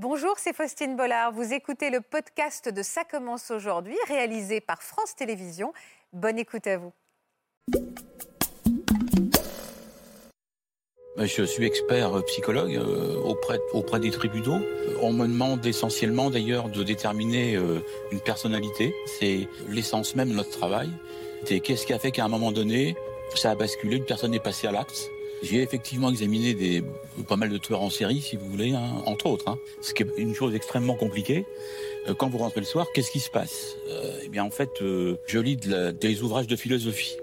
Bonjour, c'est Faustine Bollard. Vous écoutez le podcast de Ça commence aujourd'hui, réalisé par France Télévisions. Bonne écoute à vous. Je suis expert psychologue euh, auprès, des tribunaux. On me demande essentiellement d'ailleurs de déterminer euh, une personnalité. C'est l'essence même de notre travail. C'est qu'est-ce qui a fait qu'à un moment donné, ça a basculé, une personne est passée à l'acte. J'ai effectivement examiné des, pas mal de tueurs en série, si vous voulez, hein, entre autres. Hein, ce qui est une chose extrêmement compliquée. Euh, quand vous rentrez le soir, qu'est-ce qui se passe? Eh bien, en fait, je lis des ouvrages de philosophie.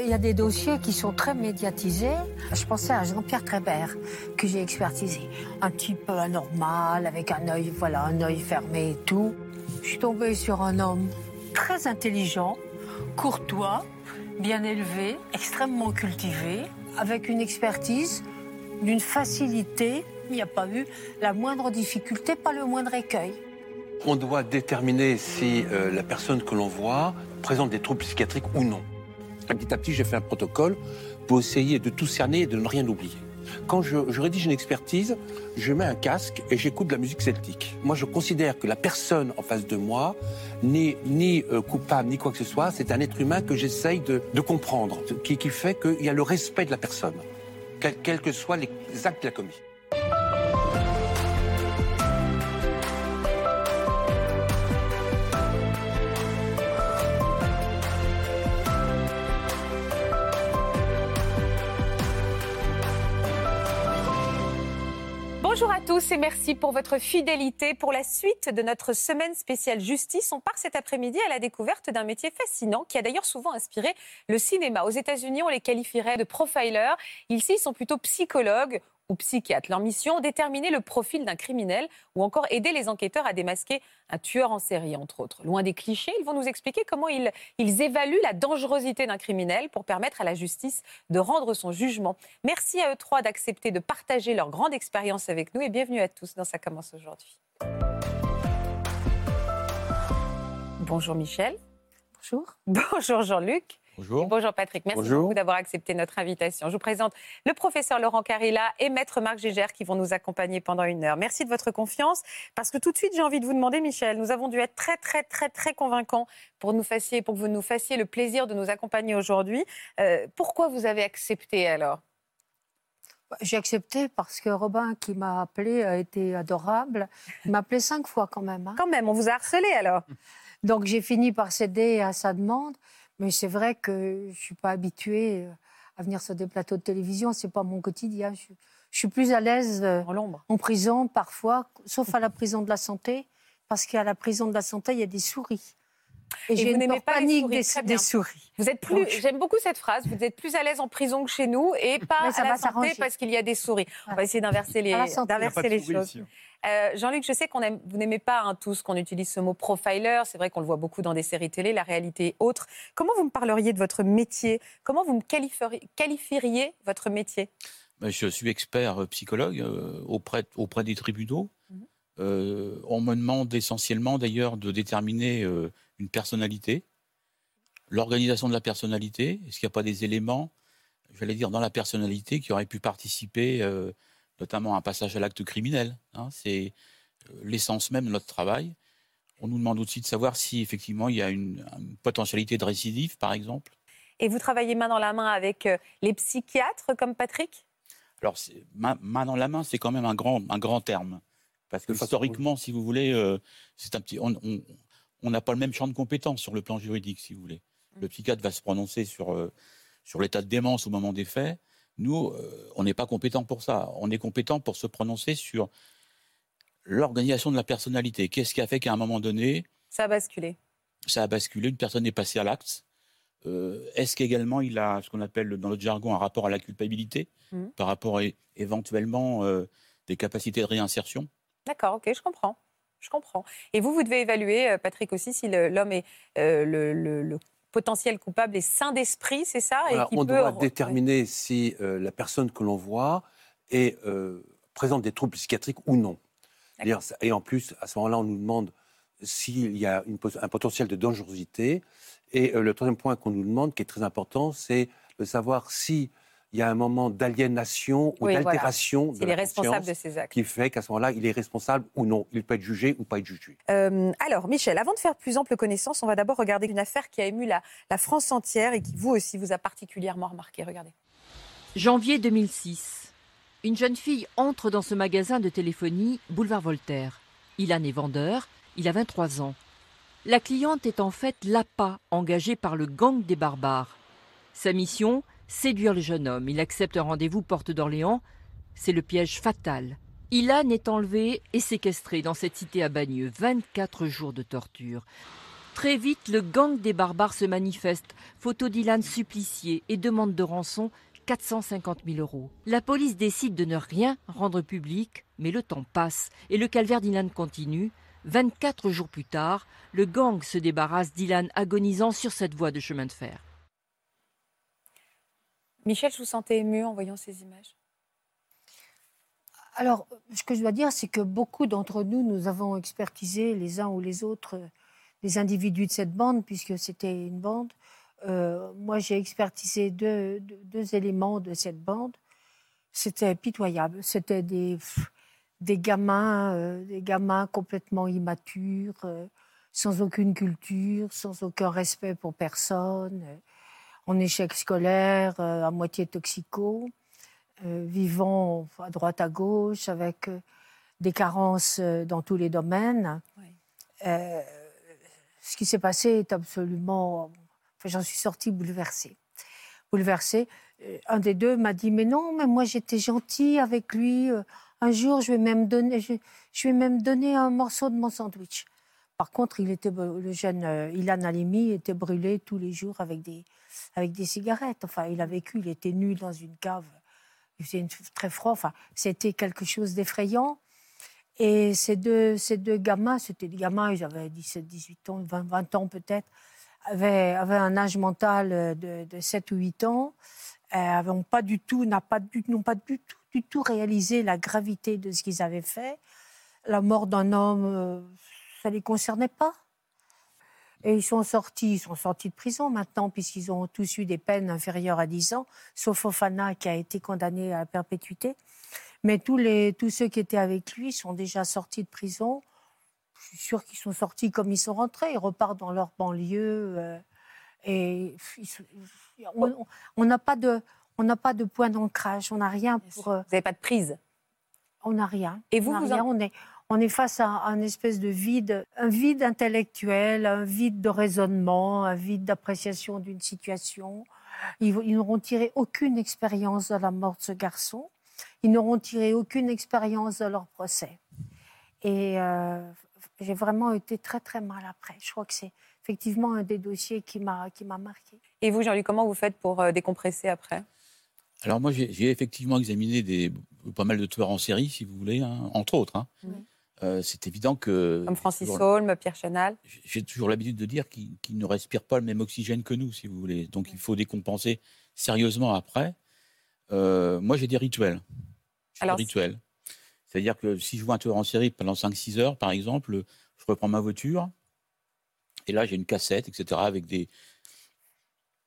Il y a des dossiers qui sont très médiatisés. Je pensais à Jean-Pierre Crébert, que j'ai expertisé. Un type anormal, avec un œil, voilà, un œil fermé et tout. Je suis tombée sur un homme très intelligent, courtois, bien élevé, extrêmement cultivé, avec une expertise d'une facilité. Il n'y a pas eu la moindre difficulté, pas le moindre écueil. On doit déterminer si euh, la personne que l'on voit présente des troubles psychiatriques ou non. Petit à petit, j'ai fait un protocole pour essayer de tout cerner et de ne rien oublier. Quand je, rédige une expertise, je mets un casque et j'écoute de la musique celtique. Moi, je considère que la personne en face de moi n'est ni euh, coupable ni quoi que ce soit. C'est un être humain que j'essaye de, comprendre, qui, qui fait qu'il y a le respect de la personne, quels que soient les actes qu'elle a commis. Bonjour à tous et merci pour votre fidélité. Pour la suite de notre semaine spéciale justice, on part cet après-midi à la découverte d'un métier fascinant qui a d'ailleurs souvent inspiré le cinéma. Aux États-Unis, on les qualifierait de profilers. Ici, ils sont plutôt psychologues ou psychiatres. Leur mission, déterminer le profil d'un criminel ou encore aider les enquêteurs à démasquer un tueur en série, entre autres. Loin des clichés, ils vont nous expliquer comment ils, ils évaluent la dangerosité d'un criminel pour permettre à la justice de rendre son jugement. Merci à eux trois d'accepter de partager leur grande expérience avec nous et bienvenue à tous dans Ça commence aujourd'hui. Bonjour Michel. Bonjour. Bonjour Jean-Luc. Bonjour. Bonjour Patrick, merci beaucoup d'avoir accepté notre invitation. Je vous présente le professeur Laurent Carilla et maître Marc Gégère qui vont nous accompagner pendant une heure. Merci de votre confiance parce que tout de suite j'ai envie de vous demander Michel, nous avons dû être très très très très convaincants pour, nous fassiez, pour que vous nous fassiez le plaisir de nous accompagner aujourd'hui. Euh, pourquoi vous avez accepté alors? J'ai accepté parce que Robin, qui m'a appelé, a été adorable. Il m'a appelé cinq fois quand même. Hein. Quand même, on vous a harcelé alors. Donc j'ai fini par céder à sa demande. Mais c'est vrai que je ne suis pas habituée euh, à venir sur des plateaux de télévision. Ce n'est pas mon quotidien. Je, suis plus à l'aise euh, en, en prison parfois, sauf à la prison de la santé, parce qu'à la prison de la santé, il y a des souris. Et, j'ai une pas panique des, des, souris. Vous êtes plus, j'aime beaucoup cette phrase. Vous êtes plus à l'aise en prison que chez nous et pas à la santé parce qu'il y a des souris. On va essayer d'inverser les, d'inverser les choses. Euh, Jean-Luc, je sais qu'on vous n'aimez pas hein, tous qu'on utilise ce mot profiler. C'est vrai qu'on le voit beaucoup dans des séries télé. La réalité est autre. Comment vous me parleriez de votre métier? Comment vous me qualifieriez, votre métier? Ben, Je suis expert euh, psychologue euh, auprès, auprès des tribunaux. Mhm. on me demande essentiellement d'ailleurs de déterminer une personnalité, l'organisation de la personnalité. Est-ce qu'il n'y a pas des éléments, j'allais dire, dans la personnalité qui auraient pu participer notamment un passage à l'acte criminel. Hein, c'est euh, l'essence même de notre travail. On nous demande aussi de savoir si effectivement il y a une, potentialité de récidive, par exemple. Et vous travaillez main dans la main avec euh, les psychiatres comme Patrick? Alors, main, dans la main, c'est quand même un grand, un grand terme. Parce que historiquement, si vous voulez, euh, c'est un petit, on n'a pas le même champ de compétences sur le plan juridique, si vous voulez. Le psychiatre va se prononcer sur, sur l'état de démence au moment des faits. Nous, euh, on n'est pas compétent pour ça. On est compétent pour se prononcer sur l'organisation de la personnalité. Qu'est-ce qui a fait qu'à un moment donné... Ça a basculé. Ça a basculé, une personne est passée à l'acte. Euh, est-ce qu'également il a ce qu'on appelle dans notre jargon un rapport à la culpabilité mmh. par rapport à éventuellement euh, des capacités de réinsertion? D'accord, ok, je comprends. Je comprends. Et vous, vous devez évaluer, Patrick aussi, si l'homme est le, potentiel coupable est sain d'esprit, c'est ça On doit déterminer si euh, la personne que l'on voit est, euh, présente des troubles psychiatriques ou non. Et en plus, à ce moment-là, on nous demande s'il y a un potentiel de dangerosité. Et euh, le troisième point qu'on nous demande, qui est très important, c'est de savoir si il y a un moment d'aliénation ou Oui, voilà. d'altération de la responsables de conscience ces actes. qui fait qu'à ce moment-là, il est responsable ou non. Il peut être jugé ou pas être jugé. Euh, alors, Michel, avant de faire plus ample connaissance, on va d'abord regarder une affaire qui a ému la, la France entière et qui, vous aussi, vous a particulièrement remarqué. Regardez. Janvier 2006. Une jeune fille entre dans ce magasin de téléphonie, boulevard Voltaire. Ilan est vendeur, il a 23 ans. La cliente est en fait l'appât engagé par le gang des barbares. Sa mission Séduire le jeune homme. Il accepte un rendez-vous porte d'Orléans. C'est le piège fatal. Ilan est enlevé et séquestré dans cette cité à Bagneux. 24 jours de torture. Très vite, le gang des barbares se manifeste. Photo d'Ilan supplicié et demande de rançon 450 000 euros. La police décide de ne rien rendre public, mais le temps passe et le calvaire d'Ilan continue. 24 jours plus tard, le gang se débarrasse d'Ilan agonisant sur cette voie de chemin de fer. Michel, je vous sentais ému en voyant ces images. Alors, ce que je dois dire, c'est que beaucoup d'entre nous, nous avons expertisé les uns ou les autres euh, les individus de cette bande, puisque c'était une bande. Euh, moi, j'ai expertisé deux, éléments de cette bande. C'était pitoyable. C'était des, gamins, euh, des gamins complètement immatures, sans aucune culture, sans aucun respect pour personne, en échec scolaire, euh, à moitié toxico, euh, vivant à droite à gauche, avec euh, des carences dans tous les domaines. Oui. Euh, ce qui s'est passé est absolument. Enfin, J'en suis sortie bouleversée. Bouleversée. Un des deux m'a dit Mais non, mais moi j'étais gentil avec lui. Un jour, je vais même donner, je, je vais même donner un morceau de mon sandwich. Par contre, il était, le jeune euh, Ilan Halimi était brûlé tous les jours avec des, cigarettes. Enfin, il a vécu, il était nu dans une cave. Il faisait très froid. Enfin, c'était quelque chose d'effrayant. Et ces deux, gamins, c'était des gamins, ils avaient 17, 18 ans, 20, 20 ans peut-être, avaient, un âge mental euh, de, de 7 ou 8 ans, euh, avaient pas du tout, n'a pas du, n'ont pas du tout, du tout réalisé la gravité de ce qu'ils avaient fait. La mort d'un homme, ça ne les concernait pas. Et ils sont sortis, ils sont sortis de prison maintenant, puisqu'ils ont tous eu des peines inférieures à 10 ans, sauf Ofana qui a été condamné à la perpétuité. Mais tous, les, tous ceux qui étaient avec lui sont déjà sortis de prison. Je suis sûre qu'ils sont sortis comme ils sont rentrés. Ils repartent dans leur banlieue. euh, et ils on n'a pas de, on n'a pas de point d'ancrage. On n'a rien pour. Vous n'avez pas de prise. on n'a rien. Et vous, on vous rien. en- on est, on est face à un espèce de vide, un vide intellectuel, un vide de raisonnement, un vide d'appréciation d'une situation. Ils, ils n'auront tiré aucune expérience de la mort de ce garçon. Ils n'auront tiré aucune expérience de leur procès. Et euh, j'ai vraiment été très très mal après. Je crois que c'est effectivement un des dossiers qui m'a qui m'a marqué. Et vous, Jean-Luc, comment vous faites pour euh, décompresser après? Alors moi, j'ai effectivement examiné des, pas mal de tueurs en série, si vous voulez, hein, entre autres. hein. Oui. Euh, c'est évident que Comme Francis Saulme, Pierre Chenal j'ai toujours l'habitude de dire qu'ils ne respirent pas le même oxygène que nous, si vous voulez. Donc il faut décompenser sérieusement après. Euh, moi, j'ai des rituels. Alors, des rituels. C'est-à-dire que si je vois un tueur en série pendant 5-6 heures, par exemple, je reprends ma voiture, et là, j'ai une cassette, etc., avec des,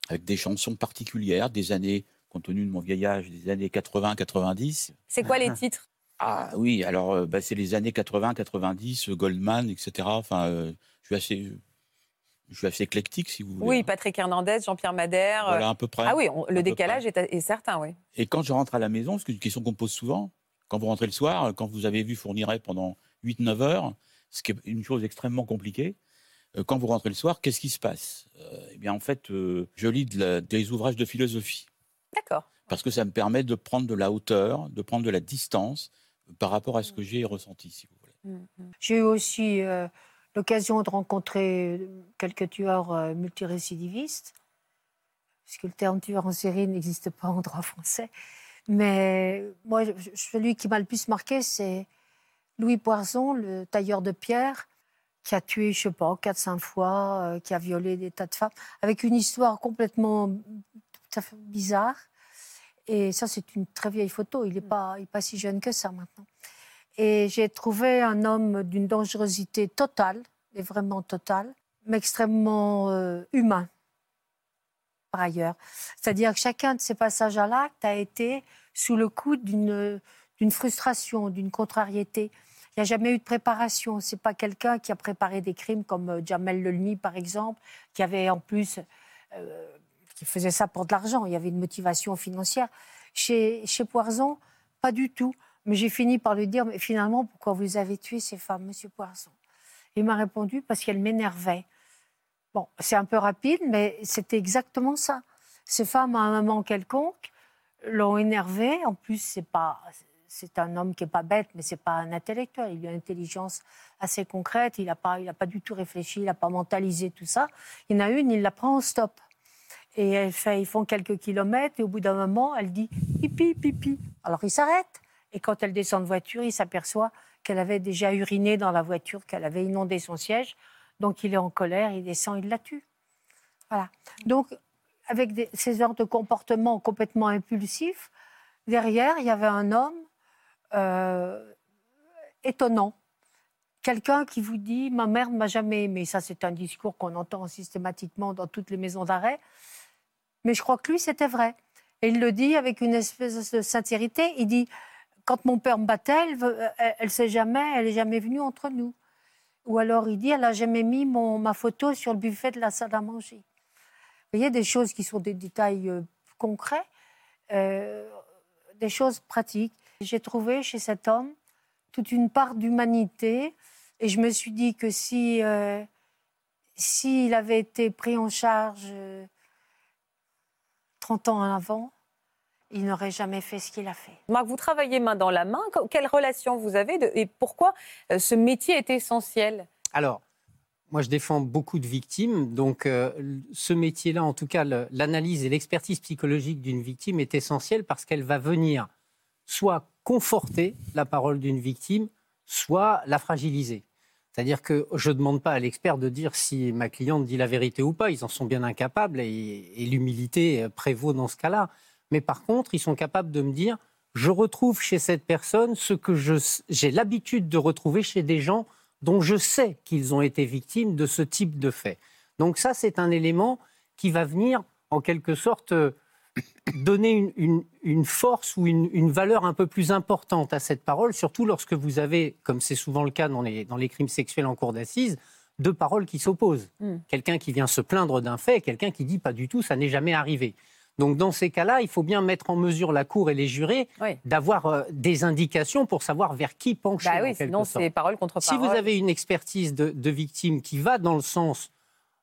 avec des chansons particulières, des années, compte tenu de mon vieil âge, des années 80-90. C'est quoi les titres? Ah oui, alors euh, bah, c'est les années 80, 90, euh, Goldman, etc. Enfin, euh, je suis assez, je suis assez éclectique, si vous voulez. Oui, hein. Patrick Hernandez, Jean-Pierre Madère. Voilà, à peu près. Ah oui, on- le décalage est, est certain, oui. Et quand je rentre à la maison, parce que c'est une question qu'on me pose souvent, quand vous rentrez le soir, quand vous avez vu Fourniret pendant 8-9 heures, ce qui est une chose extrêmement compliquée, quand vous rentrez le soir, qu'est-ce qui se passe? Eh bien, en fait, je lis de la- des ouvrages de philosophie, D'accord. parce que ça me permet de prendre de la hauteur, de prendre de la distance par rapport à ce que j'ai ressenti, si vous voulez. Mm, mm. J'ai eu aussi euh, l'occasion de rencontrer euh, quelques tueurs euh, multirécidivistes, puisque le terme tueur en série n'existe pas en droit français. Mais moi, celui qui m'a le plus marqué, c'est Louis Poison, le tailleur de pierre, qui a tué, je sais pas, 4-5 fois, euh, qui a violé des tas de femmes, avec une histoire complètement bizarre. Et ça, c'est une très vieille photo. Il n'est pas, il est pas si jeune que ça maintenant. Et j'ai trouvé un homme d'une dangerosité totale, et vraiment totale, mais extrêmement euh, humain. par ailleurs. C'est-à-dire que chacun de ces passages à l'acte a été sous le coup d'une frustration, d'une contrariété. Il n'y a jamais eu de préparation. C'est pas quelqu'un qui a préparé des crimes comme euh, Jamel Lelmi, par exemple, qui avait en plus, euh, qui faisait ça pour de l'argent. Il y avait une motivation financière. Chez, chez Poison, pas du tout. Mais j'ai fini par lui dire, mais finalement, pourquoi vous avez tué ces femmes, Monsieur Poison Il m'a répondu parce qu'elles m'énervaient. Bon, c'est un peu rapide, mais c'était exactement ça. Ces femmes, à un moment quelconque, l'ont énervé. En plus, c'est pas, c'est un homme qui n'est pas bête, mais c'est pas un intellectuel. Il a une intelligence assez concrète. Il n'a pas, pas du tout réfléchi, il n'a pas mentalisé tout ça. Il y en a une, il la prend en stop. Et ils font quelques kilomètres, et au bout d'un moment, elle dit pipi, pipi. Alors il s'arrête. Et quand elle descend de voiture, il s'aperçoit qu'elle avait déjà uriné dans la voiture, qu'elle avait inondé son siège. Donc il est en colère, il descend, il la tue. Voilà. Donc, avec ces ordres de comportement complètement impulsifs, derrière, il y avait un homme euh, étonnant. Quelqu'un qui vous dit Ma mère ne m'a jamais aimé. Ça, c'est un discours qu'on entend systématiquement dans toutes les maisons d'arrêt. Mais je crois que lui, c'était vrai. Et il le dit avec une espèce de sincérité. Il dit Quand mon père me battait, elle ne sait jamais, elle n'est jamais venue entre nous. Ou alors il dit Elle n'a jamais mis mon, ma photo sur le buffet de la salle à manger. Vous voyez, des choses qui sont des détails euh, concrets, euh, des choses pratiques. J'ai trouvé chez cet homme toute une part d'humanité et je me suis dit que si euh, s'il avait été pris en charge 30 euh, ans avant, il n'aurait jamais fait ce qu'il a fait. Marc, vous travaillez main dans la main. Quelle relation vous avez et pourquoi euh, ce métier est essentiel? Alors, moi, je défends beaucoup de victimes. Donc, ce métier-là, en tout cas, l'analyse et l'expertise psychologique d'une victime est essentielle parce qu'elle va venir soit conforter la parole d'une victime, soit la fragiliser. C'est-à-dire que je ne demande pas à l'expert de dire si ma cliente dit la vérité ou pas, ils en sont bien incapables et, l'humilité prévaut dans ce cas-là. Mais par contre, ils sont capables de me dire, je retrouve chez cette personne ce que j'ai l'habitude de retrouver chez des gens dont je sais qu'ils ont été victimes de ce type de fait. Donc ça, c'est un élément qui va venir en quelque sorte donner une, force ou une, valeur un peu plus importante à cette parole, surtout lorsque vous avez, comme c'est souvent le cas dans les, dans les crimes sexuels en cour d'assises, deux paroles qui s'opposent. Hmm. Quelqu'un qui vient se plaindre d'un fait et quelqu'un qui dit pas du tout, ça n'est jamais arrivé. Donc dans ces cas-là, il faut bien mettre en mesure la Cour et les jurés d'avoir euh, des indications pour savoir vers qui pencher. Bah oui, sinon c'est parole contre parole. Si vous avez une expertise de, de, victime qui va dans le sens,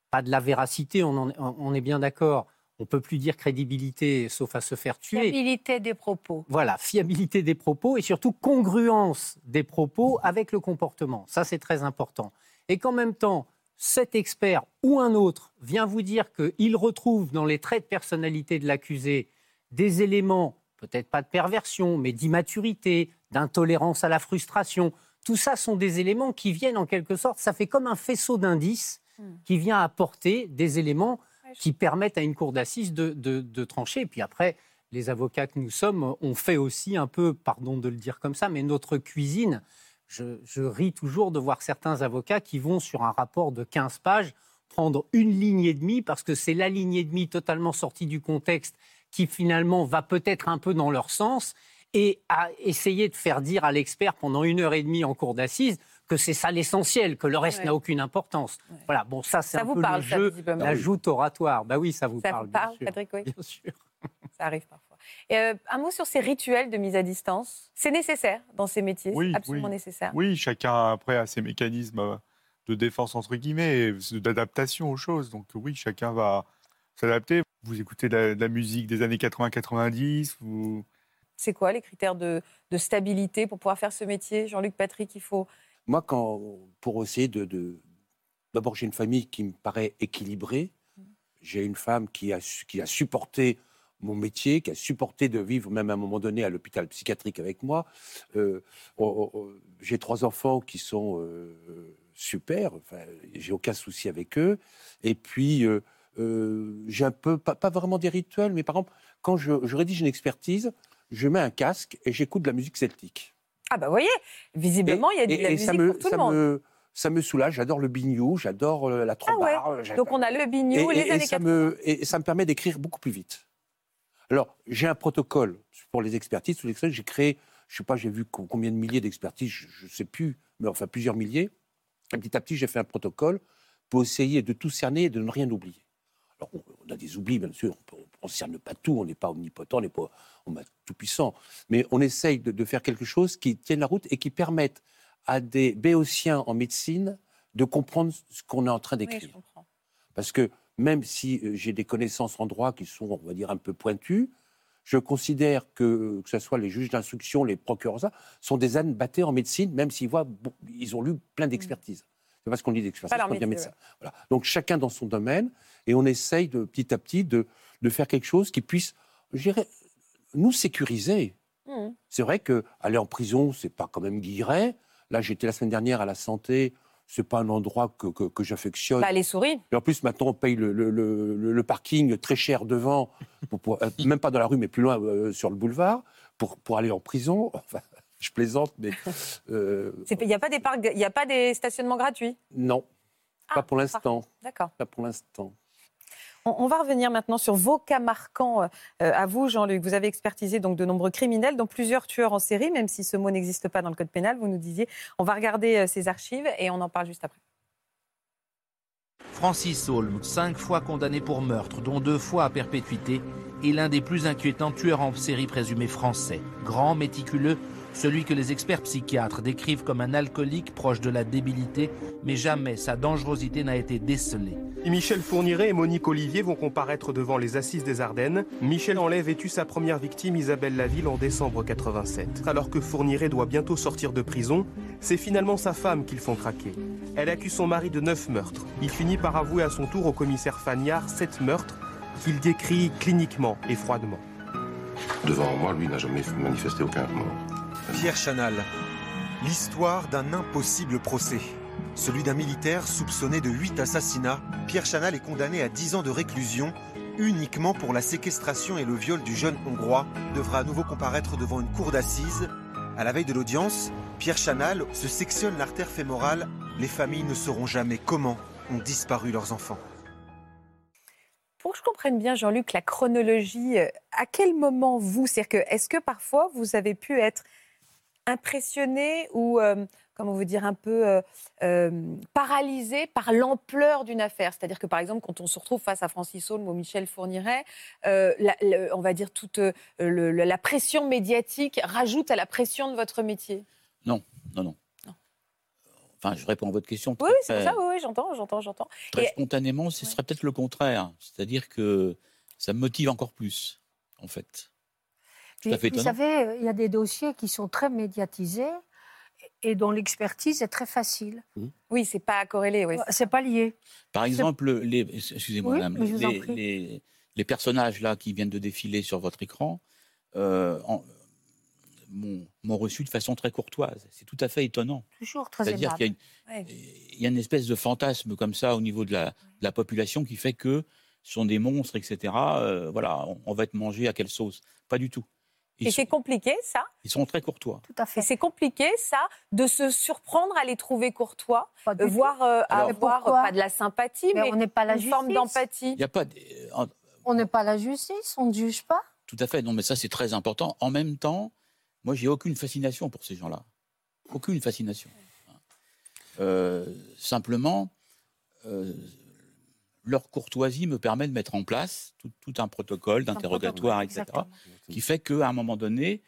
pas de la véracité, on, on est bien d'accord, on peut plus dire crédibilité sauf à se faire tuer. Fiabilité des propos. Voilà, fiabilité des propos et surtout congruence des propos avec le comportement. Ça, c'est très important. Et qu'en même temps, cet expert ou un autre vient vous dire qu'il retrouve dans les traits de personnalité de l'accusé des éléments, peut-être pas de perversion, mais d'immaturité, d'intolérance à la frustration. Tout ça sont des éléments qui viennent en quelque sorte, ça fait comme un faisceau d'indices hmm. qui vient apporter des éléments qui permettent à une cour d'assises de, trancher. Et puis après, les avocats que nous sommes, on fait aussi un peu, pardon de le dire comme ça, mais notre cuisine. Je, ris toujours de voir certains avocats qui vont sur un rapport de 15 pages prendre une ligne et demie parce que c'est la ligne et demie totalement sortie du contexte qui finalement va peut-être un peu dans leur sens et à essayer de faire dire à l'expert pendant une heure et demie en cour d'assises que c'est ça l'essentiel, que le reste n'a aucune importance. Voilà, bon, ça, c'est un peu le jeu, la joute oratoire. Bah oui, ça vous parle. Ça vous parle, Patrick, Bien sûr. Ça arrive parfois. Et euh, un mot sur ces rituels de mise à distance. C'est nécessaire dans ces métiers, oui, absolument nécessaire. Oui, chacun après a ses mécanismes euh, de défense entre guillemets, d'adaptation aux choses. Donc oui, chacun va s'adapter. Vous écoutez de la, musique des années 80-90, vous... C'est quoi les critères de, de, stabilité pour pouvoir faire ce métier Jean-Luc Patrick, il faut, moi, pour essayer de. D'abord, j'ai une famille qui me paraît équilibrée. J'ai une femme qui a, supporté mon métier, qui a supporté de vivre même à un moment donné à l'hôpital psychiatrique avec moi. Euh, j'ai trois enfants qui sont euh, super, enfin, j'ai aucun souci avec eux. Et puis, euh, j'ai un peu, pas, vraiment des rituels, mais par exemple, quand je rédige une expertise, je mets un casque et j'écoute de la musique celtique. Ah bah vous voyez, visiblement, il y a de la musique pour tout le monde. ça me soulage. J'adore le bignou, j'adore euh, la Ah ouais. trombarde. Donc on a le bignou, et, les années ça 80. me, et ça me permet d'écrire beaucoup plus vite. Alors, j'ai un protocole pour les expertises. Sous l'extrait, j'ai créé, je sais pas, j'ai vu co- combien de milliers d'expertises, je ne sais plus, mais enfin plusieurs milliers. Et petit à petit, j'ai fait un protocole pour essayer de tout cerner et de ne rien oublier. Alors, on, a des oublis, bien sûr, on ne cerne pas tout, on n'est pas omnipotent, on n'est pas on est tout puissant, mais on essaye de, de faire quelque chose qui tienne la route et qui permette à des béotiens en médecine de comprendre ce qu'on est en train d'écrire. Parce que même si euh, j'ai des connaissances en droit qui sont, on va dire, un peu pointues, je considère que, que ce soit les juges d'instruction, les procureurs, ça, sont des ânes battés en médecine, même s'ils voient, bon, ils ont lu plein d'expertises. C'est parce qu'on lit d'expertise Pas devient métier, médecin. Voilà. Donc chacun dans son domaine, et on essaye de, petit à petit de, de faire quelque chose qui puisse, je dirais, nous sécuriser. Mhm. C'est vrai que aller en prison, c'est pas quand même guilleret. Là, j'étais la semaine dernière à la santé. C'est pas un endroit que, que, que j'affectionne. Bah, les souris. Et en plus, maintenant, on paye le, le- le- le- le parking très cher devant, pour- pour- euh, même pas dans la rue, mais plus loin euh, sur le boulevard, pour, pour aller en prison. Enfin, je plaisante, mais euh, Il n'y a pas des parcs, il n'y a pas des stationnements gratuits? non, Ah, pas pour l'instant. D'accord. Pas pour l'instant. On, on va revenir maintenant sur vos cas marquants euh, à vous, Jean-Luc. Vous avez expertisé donc de nombreux criminels, dont plusieurs tueurs en série, même si ce mot n'existe pas dans le code pénal. Vous nous disiez. On va regarder euh, ces archives et on en parle juste après. Francis Holm, cinq fois condamné pour meurtre, dont deux fois à perpétuité, est l'un des plus inquiétants tueurs en série présumés français. Grand, méticuleux, celui que les experts psychiatres décrivent comme un alcoolique proche de la débilité, mais jamais sa dangerosité n'a été décelée. Michel Fourniret et Monique Olivier vont comparaître devant les assises des Ardennes. Michel enlève et tue sa première victime, Isabelle Laville, en décembre 87. Alors que Fourniret doit bientôt sortir de prison, c'est finalement sa femme qu'ils font craquer. Elle accuse son mari de neuf meurtres. Il finit par avouer à son tour au commissaire Fagnard sept meurtres qu'il décrit cliniquement et froidement. Devant moi, lui n'a jamais manifesté aucun remords. Pierre Chanal. L'histoire d'un impossible procès. Celui d'un militaire soupçonné de huit assassinats. Pierre Chanal est condamné à 10 ans de réclusion uniquement pour la séquestration et le viol du jeune Hongrois. Devra à nouveau comparaître devant une cour d'assises. À la veille de l'audience, Pierre Chanal se sectionne l'artère fémorale. Les familles ne sauront jamais comment ont disparu leurs enfants. Pour que je comprenne bien, Jean-Luc, la chronologie, euh, à quel moment vous, c'est-à-dire que, est-ce que parfois vous avez pu être impressionné ou, euh, comment vous dire, un peu euh, euh, paralysé par l'ampleur d'une affaire C'est-à-dire que, par exemple, quand on se retrouve face à Francis Holm ou Michel Fourniret, euh, la- on va dire toute le- la pression médiatique rajoute à la pression de votre métier. Non, non, non. Enfin, je réponds à votre question. Oui, c'est ça, oui, oui, j'entends, j'entends, j'entends. Très Et- spontanément, ce serait peut-être le contraire. C'est-à-dire que ça me motive encore plus, en fait. Tout à Puis, fait vous savez, il y a des dossiers qui sont très médiatisés et dont l'expertise est très facile. Oui, c'est pas corrélé, oui. C'est pas lié. Par exemple, les, excusez-moi, Oui, madame, les, prie. les- les personnages là qui viennent de défiler sur votre écran euh, en- m'ont m'ont reçu de façon très courtoise. C'est tout à fait étonnant. Toujours très C'est-à-dire aimable. qu'il y, a une- il y a une espèce de fantasme comme ça au niveau de la, de la population qui fait que ce sont des monstres, etc. Euh, voilà, on, on va être mangé à quelle sauce? Pas du tout. Ils, Et sont, c'est compliqué, ça ils sont très courtois. Tout à Et fait. c'est compliqué, ça, de se surprendre à les trouver courtois, Pas du euh, voire euh, à avoir pas de la sympathie, Mais mais, on n'est pas la une forme justice. d'empathie. Il n'y a pas. de- en- On n'est pas la justice, on ne juge pas. Tout à fait. Non, mais ça, c'est très important. En même temps, moi, j'ai aucune fascination pour ces gens-là. Aucune fascination. Euh, simplement, euh, leur courtoisie me permet de mettre en place tout, tout un protocole d'interrogatoire, etc., Exactement. qui fait qu'à un moment donné,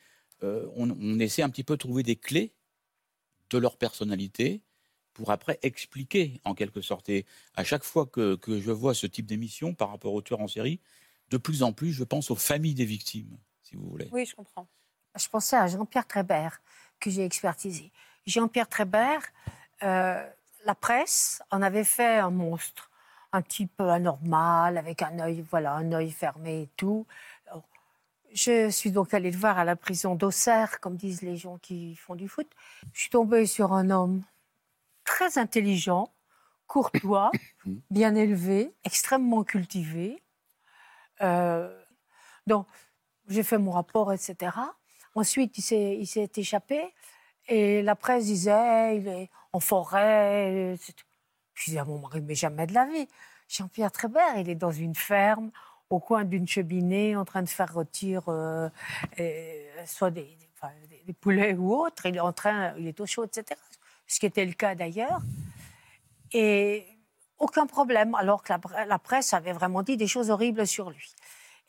euh, on, on essaie un petit peu de trouver des clés de leur personnalité pour après expliquer, en quelque sorte. Et à chaque fois que, que je vois ce type d'émission par rapport aux tueurs en série, de plus en plus, je pense aux familles des victimes, si vous voulez. Oui, je comprends. Je pensais à Jean-Pierre Trébert, que j'ai expertisé. Jean-Pierre Trébert, euh, la presse en avait fait un monstre, un type anormal, avec un œil, voilà, un œil fermé et tout. Je suis donc allée le voir à la prison d'Auxerre, comme disent les gens qui font du foot. Je suis tombée sur un homme très intelligent, courtois, bien élevé, extrêmement cultivé. Euh, donc, j'ai fait mon rapport, etc. Ensuite, il s'est, il s'est échappé Et la presse disait, il est en forêt. Je disais à mon mari, mais jamais de la vie. Jean-Pierre Trébert, il est dans une ferme, au coin d'une cheminée, en train de faire rôtir euh, et, soit des, poulets ou autre. Il est en train, il est au chaud, etc. Ce qui était le cas d'ailleurs. Et aucun problème, alors que la presse avait vraiment dit des choses horribles sur lui.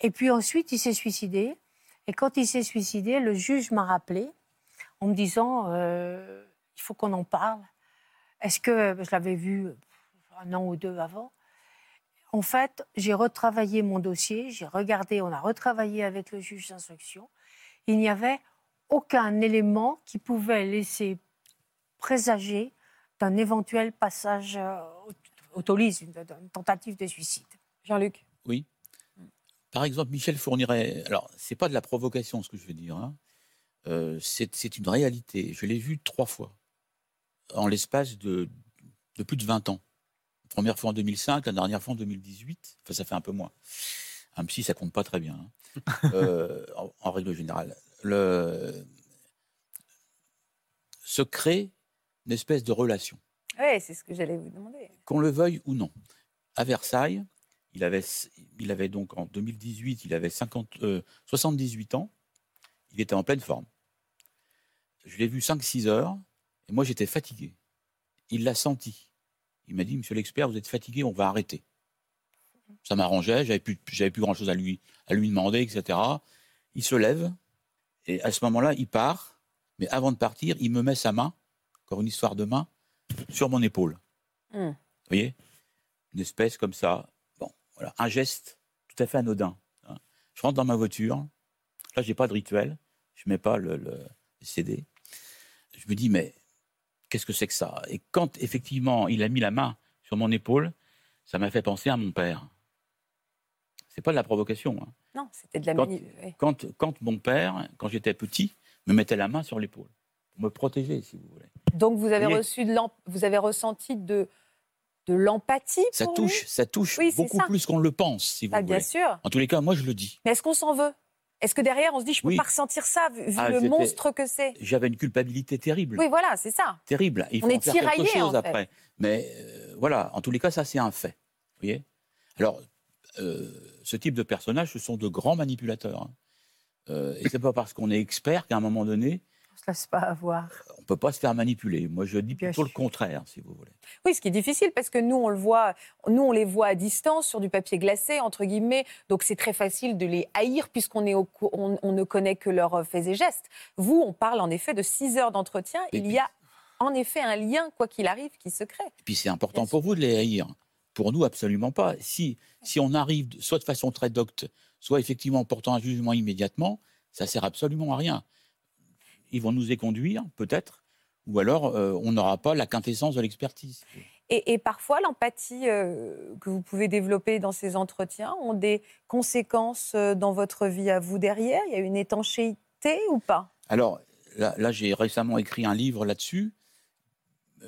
Et puis ensuite, il s'est suicidé. Et quand il s'est suicidé, le juge m'a rappelé en me disant euh, il faut qu'on en parle. Est-ce que je l'avais vu un an ou deux avant En fait, j'ai retravaillé mon dossier, j'ai regardé, on a retravaillé avec le juge d'instruction. Il n'y avait aucun élément qui pouvait laisser présager d'un éventuel passage euh, au- autolise, une, une tentative de suicide. Jean-Luc Oui. Par exemple, Michel fournirait. Alors, c'est pas de la provocation ce que je veux dire. hein. Euh, c'est une réalité. Je l'ai vu trois fois en l'espace de, de plus de 20 ans. La première fois en 2005, la dernière fois en 2018. Enfin, ça fait un peu moins. Un psy, ça compte pas très bien. hein. Euh, en, en règle générale. Le... Se crée une espèce de relation Oui, c'est ce que j'allais vous demander. qu'on le veuille ou non. À Versailles, il avait, il avait donc en 2018, il avait 50, euh, 78 ans. Il était en pleine forme. Je l'ai vu 5-6 heures et moi j'étais fatigué. Il l'a senti. Il m'a dit, Monsieur l'expert, vous êtes fatigué, on va arrêter. Ça m'arrangeait, j'avais plus, j'avais plus grand chose à lui, à lui demander, etc. Il se lève et à ce moment-là, il part. Mais avant de partir, il me met sa main, encore une histoire de main, sur mon épaule. Hmm. Vous voyez? Une espèce comme ça. Bon, voilà, un geste tout à fait anodin. hein. Je rentre dans ma voiture. Là, j'ai pas de rituel. Je mets pas le CD. Je me dis, mais qu'est-ce que c'est que ça? Et quand effectivement il a mis la main sur mon épaule, ça m'a fait penser à mon père. C'est pas de la provocation. hein. Non, c'était de la Quand-. Quand, quand mon père, quand j'étais petit, me mettait la main sur l'épaule pour me protéger, si vous voulez. Donc vous avez reçu de vous avez ressenti de de l'empathie Ça pour touche, ça touche Oui, beaucoup ça. plus qu'on le pense, si vous Ah, bien voulez. sûr. En tous les cas, moi, je le dis. Mais est-ce qu'on s'en veut? Est-ce que derrière on se dit je peux Oui. pas ressentir ça vu, Ah, le monstre que c'est? J'avais une culpabilité terrible. Oui, voilà, c'est ça. Terrible. Il On faut est en faire quelque tiraillé, chose en fait. après. Mais euh, voilà, en tous les cas, ça, c'est un fait. Vous voyez? Alors, euh, ce type de personnages, ce sont de grands manipulateurs. hein. Euh, et c'est pas parce qu'on est expert qu'à un moment donné, On se laisse pas avoir. on peut pas se faire manipuler. Moi, je dis Bien plutôt le contraire, si vous voulez. Oui, ce qui est difficile parce que nous on le voit, nous on les voit à distance sur du papier glacé entre guillemets, donc c'est très facile de les haïr puisqu'on est au on, on ne connaît que leurs faits et gestes. Vous, on parle en effet de six heures d'entretien. Et Il puis- y a en effet un lien quoi qu'il arrive qui se crée. Et puis, c'est important Bien pour vous de les haïr. Pour nous, absolument pas. Si, si on arrive soit de façon très docte, soit effectivement en portant un jugement immédiatement, ça sert absolument à rien. Ils vont nous éconduire, peut-être, ou alors euh, on n'aura pas la quintessence de l'expertise. Et, et parfois, l'empathie euh, que vous pouvez développer dans ces entretiens ont des conséquences euh, dans votre vie à vous derrière? Il y a une étanchéité ou pas? Alors, là, là, j'ai récemment écrit un livre là-dessus.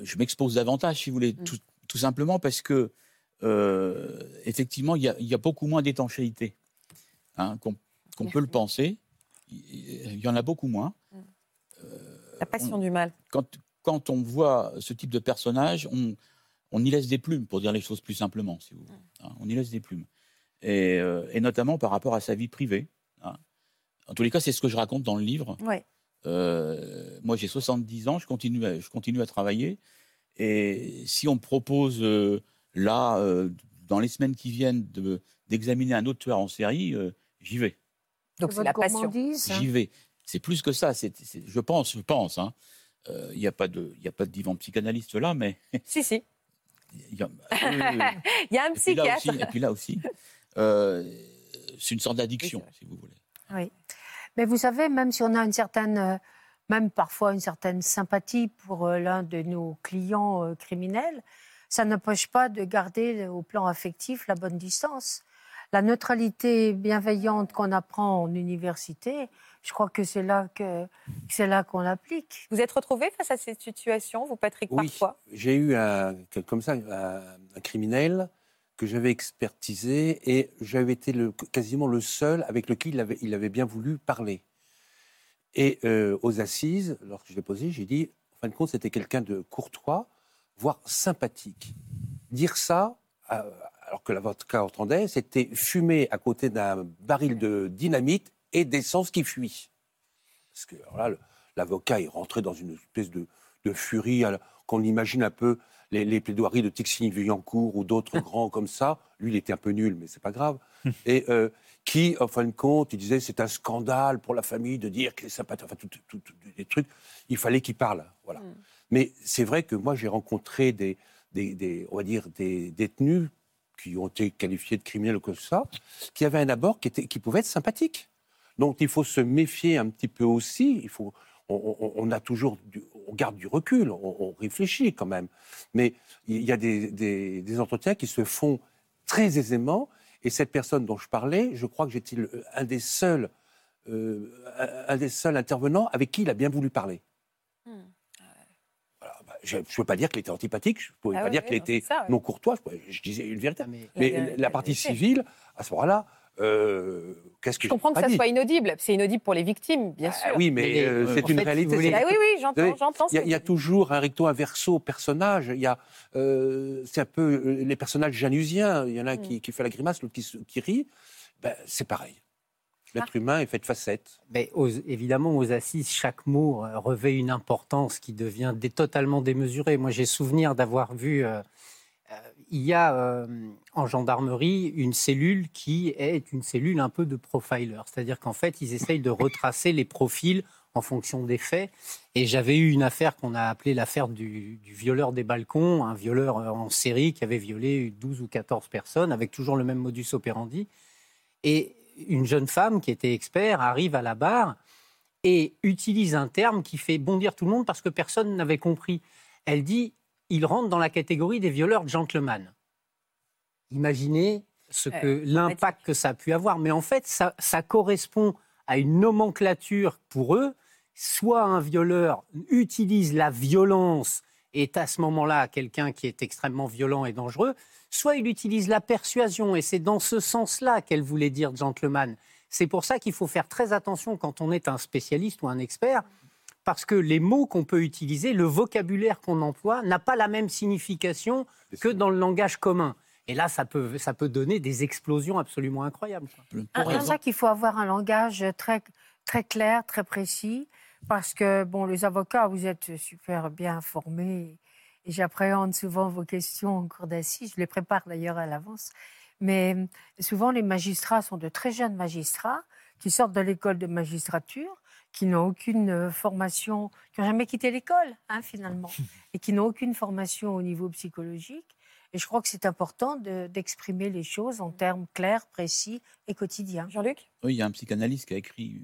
Je m'expose davantage, si vous voulez, tout, tout simplement parce que, euh, effectivement, il y, a, y beaucoup moins d'étanchéité hein, qu'on peut le penser. Il il y en a beaucoup moins. La passion du mal. Quand, quand on voit ce type de personnage, on, on y laisse des plumes, pour dire les choses plus simplement, si vous voulez. hein. on y laisse des plumes. Et, euh, et notamment par rapport à sa vie privée. hein. En tous les cas, c'est ce que je raconte dans le livre. Ouais. Euh, moi, j'ai 70 ans, je continue, à, je continue à travailler. Et si on me propose euh, là, euh, dans les semaines qui viennent, de- d'examiner un autre tueur en série, euh, j'y vais. Donc c'est la passion. hein. J'y vais. C'est plus que ça. c'est c'est- je pense, je pense. hein. Euh, Il n'y a pas de, il y a pas de divan psychanalyste là, mais Si, si. il y a, y un Et puis psychiatre. aussi, et puis là aussi, euh, c'est une sorte d'addiction, si vous voulez. Oui. Mais vous savez, même si on a une certaine, euh, même parfois une certaine sympathie pour l'un de nos clients criminels, ça n'empêche pas de garder au plan affectif la bonne distance. La neutralité bienveillante qu'on apprend en université, je crois que c'est là que c'est là qu'on l'applique. Vous êtes retrouvé face à cette situation, vous, Patrick, Oui, parfois? j'ai eu un, comme ça un, criminel que j'avais expertisé et j'avais été le, quasiment le seul avec lequel il avait, il avait bien voulu parler. Et euh, aux assises, lorsque je l'ai posé, j'ai dit, en fin de compte, c'était quelqu'un de courtois, voire sympathique. Dire ça, euh, alors que l'avocat entendait, c'était fumer à côté d'un baril de dynamite et d'essence qui fuit. Parce que alors là, l'avocat est rentré dans une espèce de, de furie qu'on imagine un peu les, les plaidoiries de Tixine Villancourt ou d'autres grands comme ça. Lui, il était un peu nul, mais c'est pas grave. Et euh, qui, en fin de compte, il disait c'est un scandale pour la famille de dire qu'il est sympathique, enfin, tout, tout- tout- des trucs. Il fallait qu'il parle, voilà. Mais c'est vrai que moi, j'ai rencontré des, des, des- on va dire, des détenus qui ont été qualifiés de criminels ou comme ça, qui avaient un abord qui, était, qui pouvait être sympathique. Donc il faut se méfier un petit peu aussi. Il faut, on, on- on a toujours, du- on garde du recul, on, on réfléchit quand même. Mais il y a des, des- des entretiens qui se font très aisément. Et cette personne dont je parlais, je crois que j'étais un des seuls, euh, un, des seuls intervenants avec qui il a bien voulu parler. Voilà, bah, je ne peux pas dire qu'il était antipathique, je ne pouvais Ah pas dire qu'il était ça, ouais. non courtois, je, pouvais- je disais une vérité. mais- Mais, La- la, la- partie civile, à ce moment-là, euh, qu'est-ce que Je comprends que ça dit soit inaudible. C'est inaudible pour les victimes, bien sûr. Ah oui, mais, euh, en c'est une réalité. voulez- Ah oui, oui, j'entends. Il y, a- y toujours un recto inverso au personnage. Il y a, euh, c'est un peu euh, les personnages janusiens. Il y en a un Mm. qui, qui fait la grimace, l'autre qui, rit. Ben, c'est pareil. L'être Ah. humain est fait de facettes. Mais aux- évidemment, aux assises, chaque mot euh, revêt une importance qui devient totalement démesurée. Moi, j'ai souvenir d'avoir vu. Il y a euh, en gendarmerie une cellule qui est une cellule un peu de profiler. C'est-à-dire qu'en fait, ils essayent de retracer les profils en fonction des faits. Et j'avais eu une affaire qu'on a appelée l'affaire du, du violeur des balcons, un violeur euh, en série qui avait violé 12 ou 14 personnes avec toujours le même modus operandi. Et une jeune femme qui était expert arrive à la barre et utilise un terme qui fait bondir tout le monde parce que personne n'avait compris. Elle dit il rentre dans la catégorie des violeurs gentlemen. Imaginez ce Ouais, que l'impact que ça a pu avoir. Mais en fait, ça, ça correspond à une nomenclature pour eux. Soit un violeur utilise la violence et est à ce moment-là quelqu'un qui est extrêmement violent et dangereux, soit il utilise la persuasion, et c'est dans ce sens-là qu'elle voulait dire gentleman. C'est pour ça qu'il faut faire très attention quand on est un spécialiste ou un expert, parce que les mots qu'on peut utiliser, le vocabulaire qu'on emploie, n'a pas la même signification que dans le langage commun. Et là, ça peut, ça peut donner des explosions absolument incroyables. C'est pour ça qu'il faut avoir un langage très, très clair, très précis, parce que, bon, les avocats, vous êtes super bien informés, et j'appréhende souvent vos questions en cours d'assises, je les prépare d'ailleurs à l'avance, mais souvent les magistrats sont de très jeunes magistrats qui sortent de l'école de magistrature, qui n'ont aucune euh, formation, qui n'ont jamais quitté l'école, hein, finalement, et qui n'ont aucune formation au niveau psychologique. Et je crois que c'est important de- d'exprimer les choses en termes clairs, précis et quotidiens. Jean-Luc? Oui, il y a un psychanalyste qui a écrit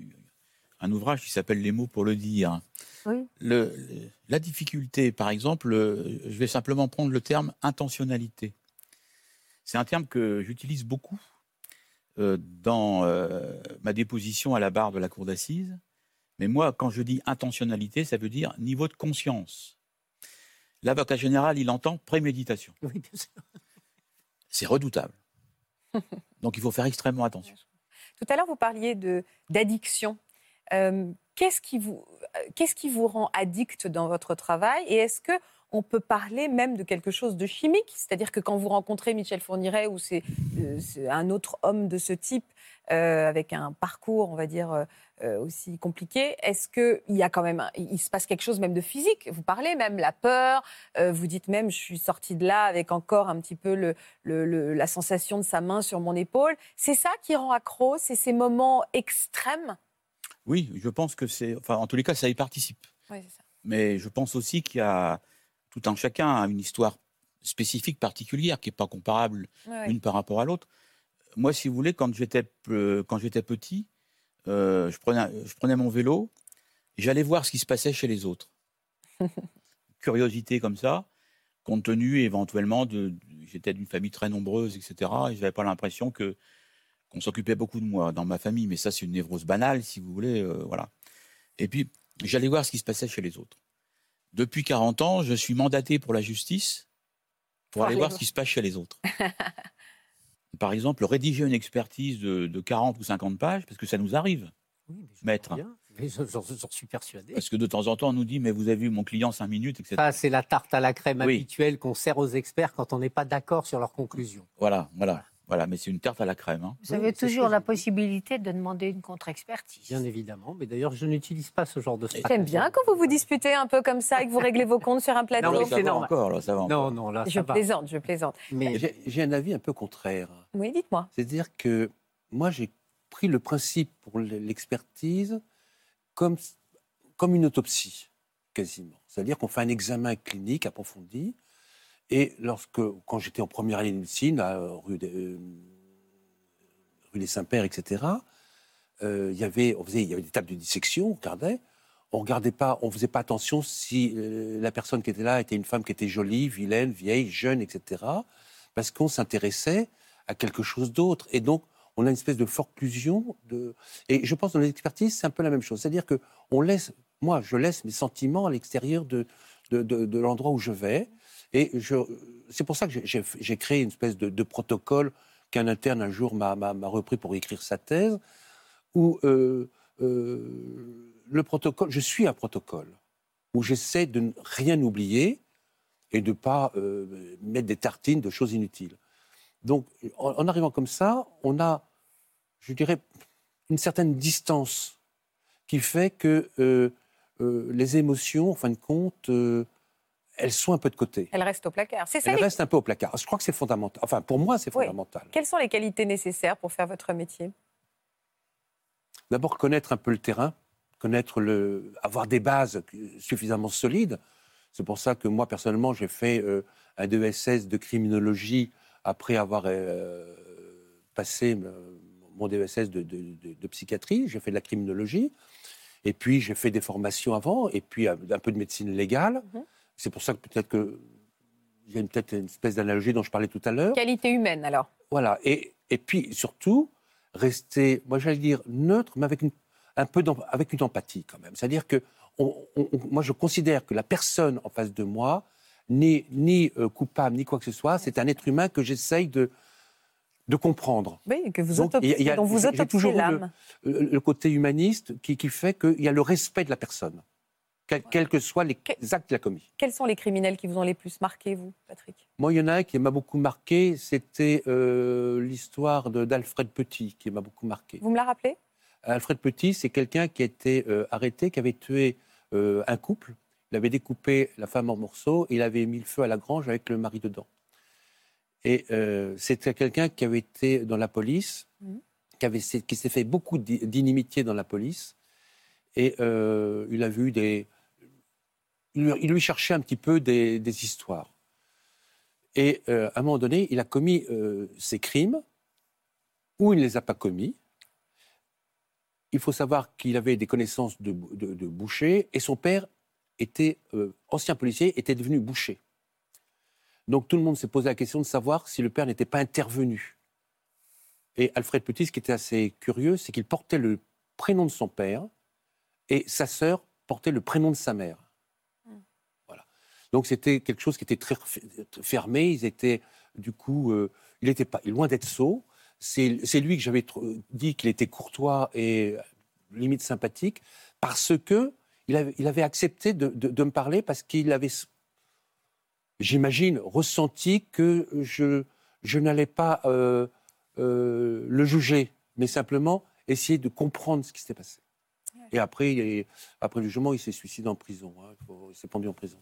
un ouvrage qui s'appelle Les mots pour le dire. Oui. Le- le- la difficulté, par exemple, euh, je vais simplement prendre le terme intentionnalité. C'est un terme que j'utilise beaucoup euh, dans euh, ma déposition à la barre de la cour d'assises. Mais moi, quand je dis intentionnalité, ça veut dire niveau de conscience. L'avocat général, il entend préméditation. Oui, bien sûr. C'est redoutable. Donc il faut faire extrêmement attention. Tout à l'heure, vous parliez d'addiction. Euh, qu'est-ce qui vous euh, qu'est-ce qui vous rend addict dans votre travail? Et est-ce que on peut parler même de quelque chose de chimique, c'est-à-dire que quand vous rencontrez Michel Fourniret ou c'est euh, un autre homme de ce type euh, avec un parcours, on va dire euh, euh, aussi compliqué, est-ce que il y a quand même un- il se passe quelque chose même de physique? Vous parlez même la peur, euh, vous dites même je suis sortie de là avec encore un petit peu le, le- le- la sensation de sa main sur mon épaule. C'est ça qui rend accro, c'est ces moments extrêmes? Oui, je pense que c'est. Enfin, en tous les cas, ça y participe. Oui, c'est ça. Mais je pense aussi qu'il y a tout un chacun a une histoire spécifique, particulière, qui n'est pas comparable Ouais, ouais. une par rapport à l'autre. Moi, si vous voulez, quand j'étais quand j'étais petit, euh, je prenais je prenais mon vélo, j'allais voir ce qui se passait chez les autres. Curiosité comme ça, compte tenu éventuellement de, de- j'étais d'une famille très nombreuse, etc. Et j'avais pas l'impression que qu'on s'occupait beaucoup de moi dans ma famille. Mais ça, c'est une névrose banale, si vous voulez, euh, voilà. Et puis j'allais voir ce qui se passait chez les autres. Depuis 40 ans, je suis mandaté pour la justice pour Pour aller voir. ce qui se passe chez les autres. Par exemple, rédiger une expertise de, de 40 ou 50 pages, parce que ça nous arrive. Oui, mais je Maître. Mais j'en suis persuadé. Parce que de temps en temps, on nous dit, mais vous avez vu mon client cinq minutes, etc. Ça, c'est la tarte à la crème Oui. habituelle qu'on sert aux experts quand on n'est pas d'accord sur leurs conclusions. Voilà, voilà, voilà. Mais c'est une tarte à la crème. hein. Vous avez c'est ce toujours la possibilité de demander une contre-expertise. Bien évidemment. Mais d'ailleurs, je n'utilise pas ce genre de stratégie. J'aime bien quand vous vous disputez un peu comme ça et que vous réglez vos comptes sur un plateau. Non, c'est va normal. encore, là, ça va encore. Non, non, là, je ça va. plaisante, je plaisante. Mais J'ai j'ai un avis un peu contraire. Oui, dites-moi. C'est-à-dire que moi, j'ai pris le principe pour l'expertise comme, comme une autopsie, quasiment. C'est-à-dire qu'on fait un examen clinique approfondi. Et lorsque, quand j'étais en première année de médecine, à euh, rue des, euh, Saint-Pères, etc., euh, il y avait, on faisait, il y avait des tables de dissection, on regardait. On regardait pas, on faisait pas attention si euh, la personne qui était là était une femme qui était jolie, vilaine, vieille, jeune, etc. Parce qu'on s'intéressait à quelque chose d'autre. Et donc, on a une espèce de forclusion. De... Et je pense que dans l'expertise, c'est un peu la même chose. C'est-à-dire que on laisse, moi, je laisse mes sentiments à l'extérieur de, de- de l'endroit où je vais. Et c'est pour ça que j'ai- créé une espèce de, protocole qu'un interne un jour m'a repris pour écrire sa thèse, où euh, euh, le protocole, je suis un protocole, où j'essaie de ne rien oublier et de ne pas euh, mettre des tartines de choses inutiles. Donc, en, arrivant comme ça, on a, je dirais, une certaine distance qui fait que les émotions, en fin de compte, elles sont un peu de côté. Elle reste au placard. C'est ça. Elles les- restent un peu au placard. Je crois que c'est fondamental. Enfin, pour moi, c'est Oui. fondamental. Quelles sont les qualités nécessaires pour faire votre métier? D'abord, connaître un peu le terrain, connaître le, avoir des bases suffisamment solides. C'est pour ça que moi, personnellement, j'ai fait euh, un DESS de criminologie après avoir euh, passé euh, mon DESS de, de- de- de psychiatrie. J'ai fait de la criminologie. Et puis, j'ai fait des formations avant, et puis un peu de médecine légale. Mhm. C'est pour ça que peut-être que il y a une- peut-être une espèce d'analogie dont je parlais tout à l'heure. Qualité humaine, alors. Voilà. Et, et puis, surtout, rester, moi j'allais dire, neutre, mais avec une, un peu avec une empathie quand même. C'est-à-dire que on- on- on- moi, je considère que la personne en face de moi n'est ni euh, coupable, ni quoi que ce soit. C'est un être humain que j'essaye de, de comprendre. Oui, que vous autopsiez, a- dont vous autopsiez toujours eu le- l'âme. Le, le côté humaniste qui, qui fait qu'il y a le respect de la personne, quel- quels que soient les actes qu'il a commis. Quels sont les criminels qui vous ont les plus marqué, vous, Patrick? Moi, il y en a un qui m'a beaucoup marqué, c'était euh, l'histoire d'Alfred Petit, qui m'a beaucoup marqué. Vous me la rappelez? Alfred Petit, c'est quelqu'un qui a été euh, arrêté, qui avait tué euh, un couple. Il avait découpé la femme en morceaux et il avait mis le feu à la grange avec le mari dedans. Et c'était quelqu'un qui avait été dans la police, Mhm. qui, avait, qui s'est fait beaucoup d'i- d'inimitié dans la police. Et euh, il a vu des. Il lui, cherchait un petit peu des, histoires. Et euh, à un moment donné, il a commis euh, ses crimes, ou il ne les a pas commis. Il faut savoir qu'il avait des connaissances de boucher, et son père était euh, ancien policier, était devenu boucher. Donc tout le monde s'est posé la question de savoir si le père n'était pas intervenu. Et Alfred Petit, ce qui était assez curieux, c'est qu'il portait le prénom de son père et sa sœur portait le prénom de sa mère. Donc c'était quelque chose qui était très f- fermé. Ils étaient, du coup, euh, il n'était pas loin d'être sot. C'est lui que j'avais tr- dit qu'il était courtois et euh, limite sympathique parce que il avait, il avait accepté de, de- de me parler parce qu'il avait, j'imagine, ressenti que je, je n'allais pas euh, euh, le juger, mais simplement essayer de comprendre ce qui s'était passé. Et après, il est- après le jugement, il s'est suicidé en prison. hein. Il s'est pendu en prison.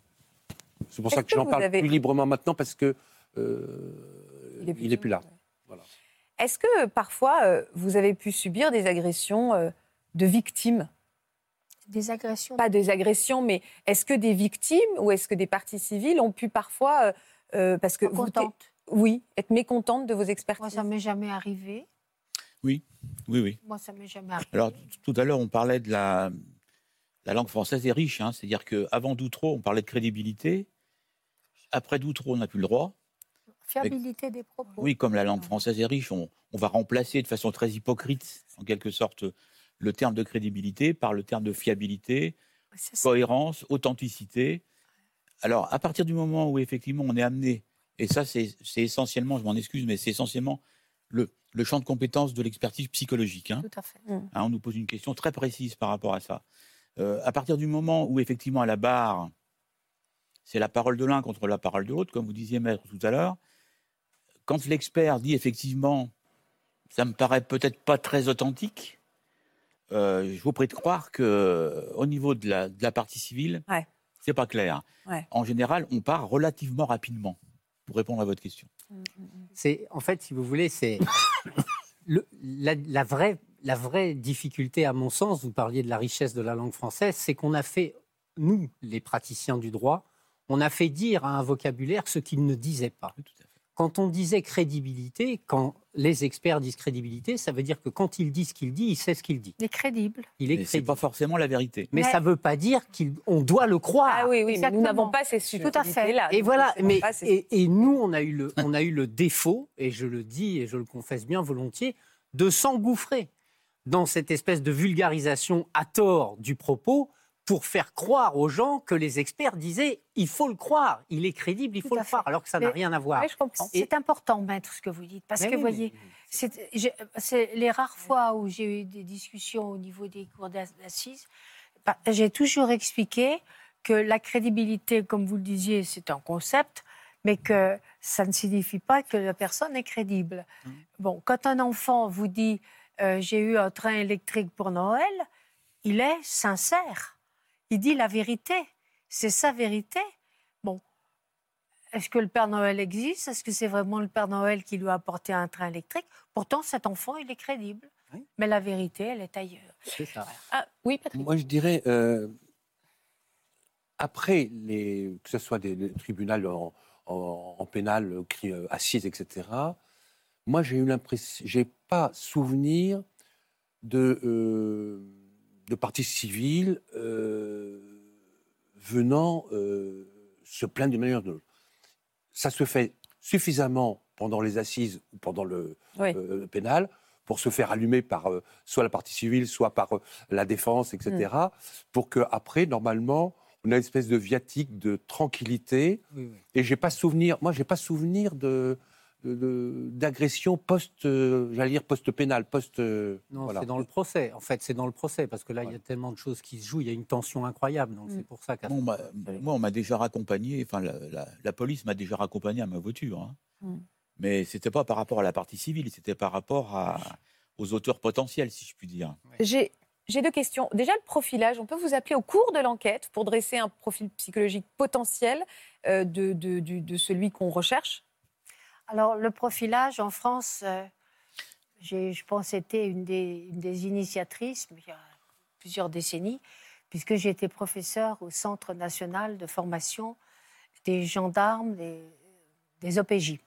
C'est pour ça Est-ce que, que j'en vous parle avez- plus librement maintenant parce que euh, Il plus n'est plus là. Est-ce que parfois euh, vous avez pu subir des agressions euh, de victimes? Des agressions Pas des agressions, mais est-ce que des victimes ou est-ce que des parties civiles ont pu parfois, euh, euh, parce que vous, oui, être mécontentes de vos Moi, expertises? ça m'est jamais arrivé. Oui, oui, oui. Moi, ça m'est jamais arrivé. Alors, tout à l'heure, on parlait de la, la langue française est riche. hein. C'est-à-dire qu'avant Doutreau, on parlait de crédibilité. Après Doutreau, on n'a plus le droit. Fiabilité des propos. Oui, comme la langue française est riche, on, on va remplacer de façon très hypocrite, en quelque sorte, le terme de crédibilité par le terme de fiabilité, cohérence, authenticité. Alors, à partir du moment où effectivement on est amené, et ça c'est essentiellement, je m'en excuse, mais c'est essentiellement le, le champ de compétences de l'expertise psychologique. hein. Tout à fait. Mm. Hein, on nous pose une question très précise par rapport à ça. Euh, à partir du moment où, effectivement, à la barre, c'est la parole de l'un contre la parole de l'autre, comme vous disiez, maître, tout à l'heure, quand l'expert dit effectivement, ça me paraît peut-être pas très authentique, euh, je vous prie de croire que au niveau de la, de la partie civile, Ouais. c'est pas clair. Ouais. En général, on part relativement rapidement pour répondre à votre question. C'est en fait, si vous voulez, c'est le- la, la vraie, la vraie difficulté, à mon sens. Vous parliez de la richesse de la langue française, c'est qu'on a fait, nous, les praticiens du droit, on a fait dire à un vocabulaire ce qu'il ne disait pas. Oui, tout à fait. Quand on disait crédibilité, quand les experts disent crédibilité, ça veut dire que quand il dit ce qu'il dit, il sait ce qu'il dit. Il est crédible. Il est c'est crédible. pas forcément la vérité. Mais Mais- ça ne veut pas dire qu'on doit le croire. Ah oui, oui, mais nous n'avons pas ces Tout à fait. là Et voilà, mais et, et nous, on a eu le, on a eu le défaut, et je le dis et je le confesse bien volontiers, de s'engouffrer dans cette espèce de vulgarisation à tort du propos pour faire croire aux gens que les experts disaient il faut le croire, il est crédible, il faut le croire, alors que ça n'a rien à voir. C'est important, maître, ce que vous dites. Parce Mais que, oui, voyez, c'est les rares fois où j'ai eu des discussions au niveau des cours d'ass- d'assises, bah, j'ai toujours expliqué que la crédibilité, comme vous le disiez, c'est un concept, mais que ça ne signifie pas que la personne est crédible. Mmh. Bon, quand un enfant vous dit euh, j'ai eu un train électrique pour Noël, il est sincère. Il dit la vérité. C'est sa vérité. Bon, est-ce que le Père Noël existe? Est-ce que c'est vraiment le Père Noël qui lui a apporté un train électrique? Pourtant, cet enfant, il est crédible. Oui. Mais la vérité, elle est ailleurs. C'est ça. Ah, oui, Patrick. Moi, je dirais, euh, après, les, que ce soit des, tribunaux en, en- en pénal, cri- euh, assises, etc., moi, j'ai eu l'impression, j'ai pas souvenir de, euh, de parties civiles euh, venant euh, se plaindre d'une manière ou d'une autre. Ça se fait suffisamment pendant les assises ou pendant le, Oui. euh, le pénal pour se faire allumer par soit la partie civile, soit par la défense, etc. Pour que après, normalement, on a une espèce de viatique de tranquillité. Oui, oui. Et j'ai pas souvenir, moi, j'ai pas souvenir de- d'agression post, euh, j'allais dire post pénal, post. euh, Non, voilà. c'est dans le procès. En fait, c'est dans le procès parce que là, il y a tellement de choses qui se jouent. Il y a une tension incroyable. Donc Mm. c'est pour ça qu'à Bon, bah, moi, on m'a déjà raccompagné, enfin, la, la- la police m'a déjà raccompagné à ma voiture. hein. Mm. Mais c'était pas par rapport à la partie civile, c'était par rapport à, aux auteurs potentiels, si je puis dire. J'ai j'ai deux questions. Déjà, le profilage, on peut vous appeler au cours de l'enquête pour dresser un profil psychologique potentiel euh, de, de celui qu'on recherche? Alors, le profilage en France, euh, je pense, été une des, une des initiatrices, mais il y a plusieurs décennies, puisque j'ai été professeur au Centre national de formation des gendarmes, des, des OPJ,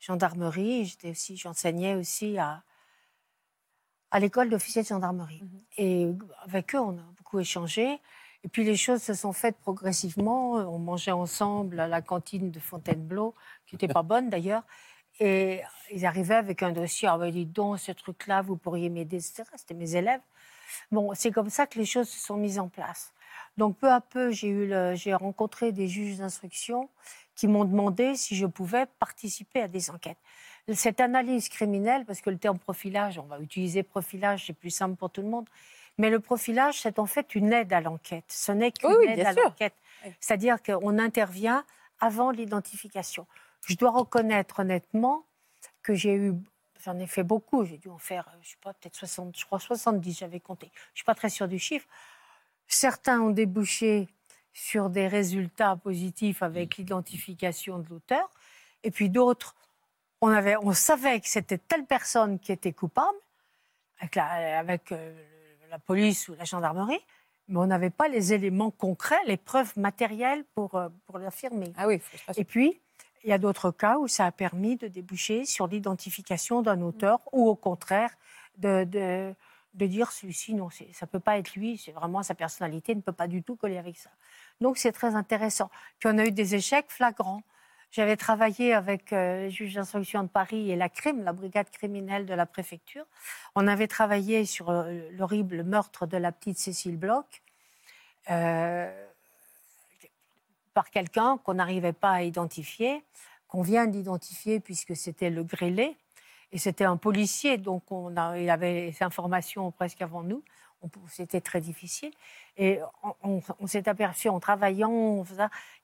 gendarmerie. J'étais aussi, j'enseignais aussi à, à l'école d'officiers de gendarmerie. Et avec eux, on a beaucoup échangé. Et puis les choses se sont faites progressivement. On mangeait ensemble à la cantine de Fontainebleau, qui n'était pas bonne d'ailleurs. Et ils arrivaient avec un dossier. Ah, ben, dites donc, ce truc-là, vous pourriez m'aider, etc. C'était mes élèves. Bon, c'est comme ça que les choses se sont mises en place. Donc, peu à peu, j'ai rencontré des juges d'instruction qui m'ont demandé si je pouvais participer à des enquêtes. Cette analyse criminelle, parce que le terme profilage, on va utiliser profilage, c'est plus simple pour tout le monde, mais le profilage, c'est en fait une aide à l'enquête. Ce n'est qu'une Oui, aide à l'enquête. C'est-à-dire qu'on intervient avant l'identification. Je dois reconnaître honnêtement que j'ai eu, j'en ai fait beaucoup, j'ai dû en faire, euh, je sais pas, peut-être 60, je crois 70, j'avais compté. Je suis pas très sûre du chiffre. Certains ont débouché sur des résultats positifs avec l'identification de l'auteur, et puis d'autres, on, avait, on savait que c'était telle personne qui était coupable, avec la, avec, euh, la police ou la gendarmerie, mais on n'avait pas les éléments concrets, les preuves matérielles pour, euh, pour l'affirmer. Ah oui, Et puis, il y a d'autres cas où ça a permis de déboucher sur l'identification d'un auteur ou au contraire de, de, de dire celui-ci, non, ça ne peut pas être lui, c'est vraiment sa personnalité ne peut pas du tout coller avec ça. Donc c'est très intéressant. Puis on a eu des échecs flagrants. J'avais travaillé avec euh, le juge d'instruction de Paris et la crime, la brigade criminelle de la préfecture. On avait travaillé sur euh, l'horrible meurtre de la petite Cécile Bloch. Euh, par quelqu'un qu'on n'arrivait pas à identifier, qu'on vient d'identifier puisque c'était le grêlé. Et c'était un policier, donc on a, il avait les informations presque avant nous. C'était très difficile. Et on, on- on s'est aperçu en travaillant, il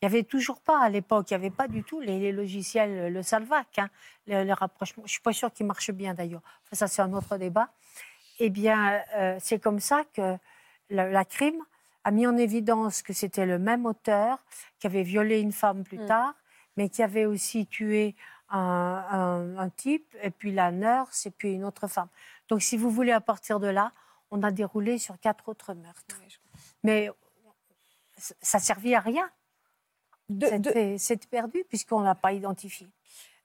n'y avait toujours pas à l'époque, il n'y avait pas du tout les, les logiciels, le Salvac, hein, le, le rapprochement. Je ne suis pas sûre qu'il marche bien d'ailleurs. Enfin, ça, c'est un autre débat. Eh bien, euh, c'est comme ça que la, la crime a mis en évidence que c'était le même auteur qui avait violé une femme plus Mm. tard, mais qui avait aussi tué un, un- un type, et puis la nurse, et puis une autre femme. Donc, si vous voulez, à partir de là, on a déroulé sur quatre autres meurtres. Mais ça ne servait à rien. C'était c'était perdu puisqu'on ne l'a pas identifié.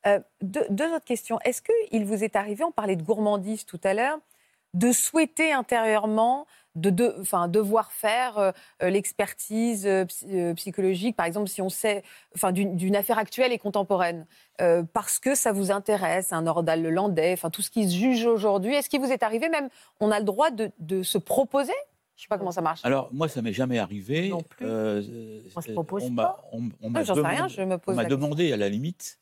Euh, deux, deux autres questions. Est-ce qu'il vous est arrivé, on parlait de gourmandise tout à l'heure, de souhaiter intérieurement de, de, enfin, devoir faire euh, euh, l'expertise euh, psy- psychologique, par exemple, si on sait, enfin, d'une d'une affaire actuelle et contemporaine, euh, parce que ça vous intéresse, un Nordal le Landais, enfin, tout ce qui se juge aujourd'hui. Est-ce qu'il vous est arrivé même, on a le droit de, de se proposer? Je ne sais pas comment ça marche. Alors, moi, ça m'est jamais arrivé. Non plus. Euh, Moi, je euh, propose on pas. on- on Ah, j'en sais demandé- rien, je me pose On m'a demandé, à la limite.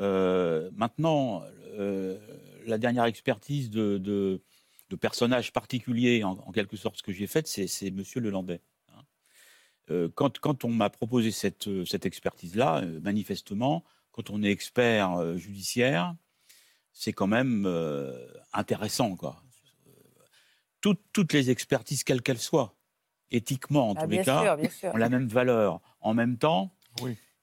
Euh, maintenant, euh, la dernière expertise de, de, de personnage particulier, en, en quelque sorte, ce que j'ai fait, c'est, c'est Monsieur Lelandais. hein. Quand, quand on m'a proposé cette, cette expertise-là, euh, manifestement, quand on est expert euh, judiciaire, c'est quand même euh, intéressant, quoi. Toutes, toutes les expertises, quelles qu'elles soient, éthiquement en Ah, tous les cas, sûr, bien sûr. ont la même valeur. En même temps,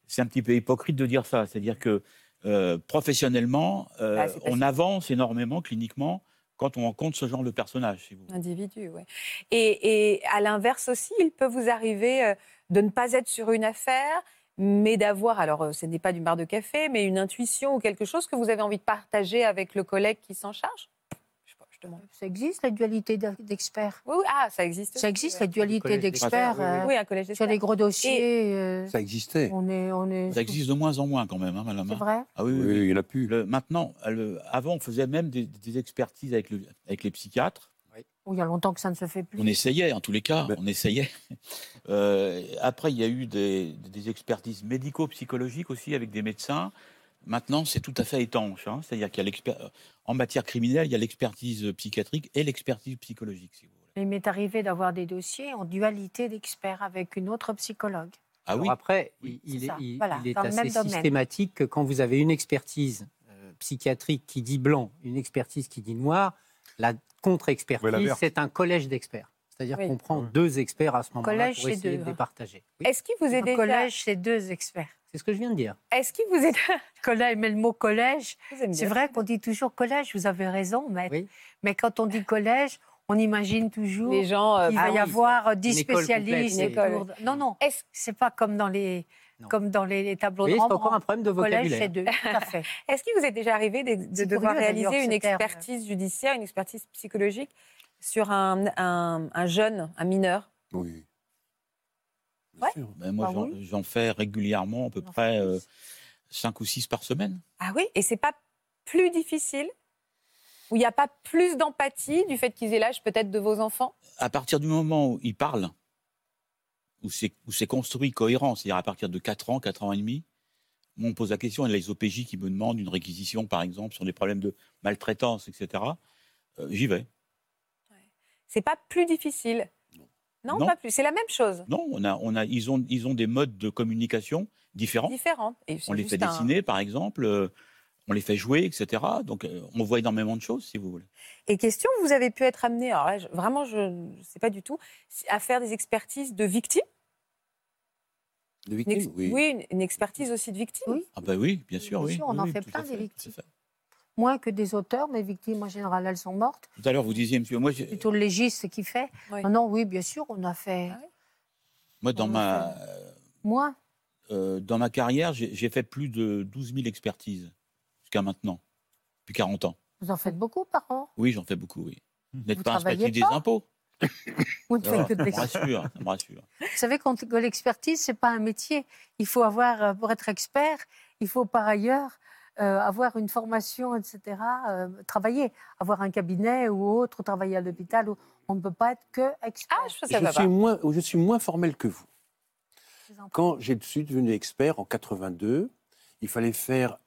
c'est un petit peu hypocrite de dire ça. C'est-à-dire que euh, professionnellement, euh, Bah, on avance énormément cliniquement quand on rencontre ce genre de personnage. si vous. Individu, oui. Et, et à l'inverse aussi, il peut vous arriver de ne pas être sur une affaire, mais d'avoir, alors euh, ce n'est pas du bar de café, mais une intuition ou quelque chose que vous avez envie de partager avec le collègue qui s'en charge? Je sais pas, je demande. Ça existe, la dualité d'e- d'experts? Oui, oui, ah, ça existe. Ça existe, la dualité d'experts. euh, Oui, un collège Sur d'experts. les gros dossiers. euh, Ça existait. On est, on est Ça existe de moins en moins quand même, hein, madame. C'est hein. vrai? Ah oui, oui, Oui, oui. il en a plus. Le- maintenant, le- avant, on faisait même des, des expertises avec, le- avec les psychiatres. Il y a longtemps que ça ne se fait plus. On essayait, en tous les cas, on essayait. Euh, après, il y a eu des, des expertises médico-psychologiques aussi avec des médecins. Maintenant, c'est tout à fait étanche. hein. C'est-à-dire qu'il y a l'exper- en matière criminelle, il y a l'expertise psychiatrique et l'expertise psychologique. si vous voulez. Il m'est arrivé d'avoir des dossiers en dualité d'experts avec une autre psychologue. Ah Alors oui après, il, est, ça, il- voilà, il est dans le assez systématique que quand vous avez une expertise euh, psychiatrique qui dit blanc, une expertise qui dit noir, la contre-expertise, c'est un collège d'experts. C'est-à-dire Oui. qu'on prend deux experts à ce moment-là Collège, pour c'est essayer deux, de les hein. partager. Oui, Est-ce qu'il vous est Un déjà... collège, c'est deux experts. c'est ce que je viens de dire. Est-ce qu'il vous est... Collège, mais le mot collège, c'est vrai qu'on dit toujours collège, vous avez raison, maître. Oui. Mais quand on dit collège, on imagine toujours Les gens... euh, qu'il va Ah y avoir dix spécialistes. complète, et Non, non, c'est pas comme dans les, Non. comme dans les, les tableaux Vous de voyez, c'est Rembrandt. encore un problème de Collège, vocabulaire. c'est deux, tout à fait. Est-ce qu'il vous est déjà arrivé de, de devoir curieux, réaliser une terme. expertise judiciaire, une expertise psychologique sur un, un- un jeune, un mineur? Oui. Bien Ouais. sûr. Ben, moi, j'en, oui. fais régulièrement, à peu près fais euh, plus. cinq ou six par semaine. Ah oui? Et c'est pas plus difficile? Où il n'y a pas plus d'empathie du fait qu'ils aient l'âge peut-être de vos enfants? À partir du moment où ils parlent, où c'est, construit cohérent, c'est-à-dire à partir de 4 ans, 4 ans et demi, on pose la question, et les OPJ qui me demandent une réquisition, par exemple, sur des problèmes de maltraitance, etc., euh, j'y vais. C'est pas plus difficile Non, Non. pas plus. C'est la même chose. Non, on a, on a, ils, ont, ils ont des modes de communication différents. C'est On les fait un- dessiner, par exemple, euh, on les fait jouer, etc. Donc, euh, on voit énormément de choses, si vous voulez. Et question, vous avez pu être amené, alors là, je- vraiment, je ne sais pas du tout, à faire des expertises de victimes? De Une victimes, ex- oui. une, une expertise aussi de victimes? Oui. Ah ben oui, bien sûr, Bien oui. sûr, on Oui, en oui, fait plein, des victimes. Moins que des auteurs, mais victimes en général, elles sont mortes. Tout à l'heure, vous disiez, monsieur, moi, j'ai- Plutôt le légiste qui fait. Oui. Non, non, oui, bien sûr, on a fait Ah moi dans, on ma, moins. euh, dans ma carrière, j'ai j'ai fait plus de 12 000 expertises jusqu'à maintenant, depuis 40 ans. Vous en faites beaucoup par an? Oui, j'en fais beaucoup, oui. Vous n'êtes pas un spécialiste des impôts Vous ne faites que de l'expertise. rassure, ça me rassure. Vous savez, que l'expertise, c'est pas un métier. Il faut avoir, euh, pour être expert, il faut par ailleurs euh, avoir une formation, etc., euh, travailler, avoir un cabinet ou autre, ou travailler à l'hôpital. ou- On ne peut pas être que expert. Ah, je suis, moins, je suis moins formel que vous. Quand je suis devenu expert en 82, il fallait faire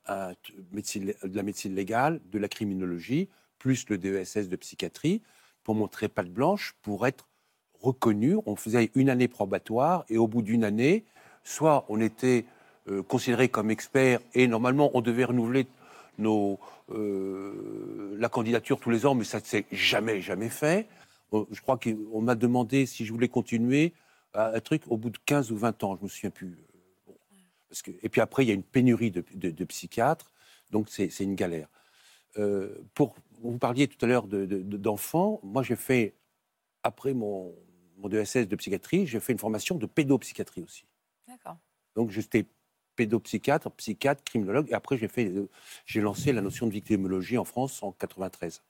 médecine- de la médecine légale, de la criminologie, plus le DESS de psychiatrie, pour montrer patte blanche, pour être reconnu. On faisait une année probatoire et au bout d'une année, soit on était euh, considéré comme expert et normalement on devait renouveler nos, euh, la candidature tous les ans, mais ça ne s'est jamais, jamais fait. Euh, Je crois qu'on m'a demandé si je voulais continuer à un truc au bout de 15 ou 20 ans, je me souviens plus. Bon. Parce que, et puis après, il y a une pénurie de, de- de psychiatres, donc c'est une galère. Euh, pour, vous parliez tout à l'heure de- de- de- d'enfants, moi j'ai fait, après mon, mon DSS de psychiatrie, j'ai fait une formation de pédopsychiatrie aussi. D'accord. Donc j'étais pédopsychiatre, psychiatre, criminologue, et après j'ai fait, j'ai lancé la notion de victimologie en France en 93.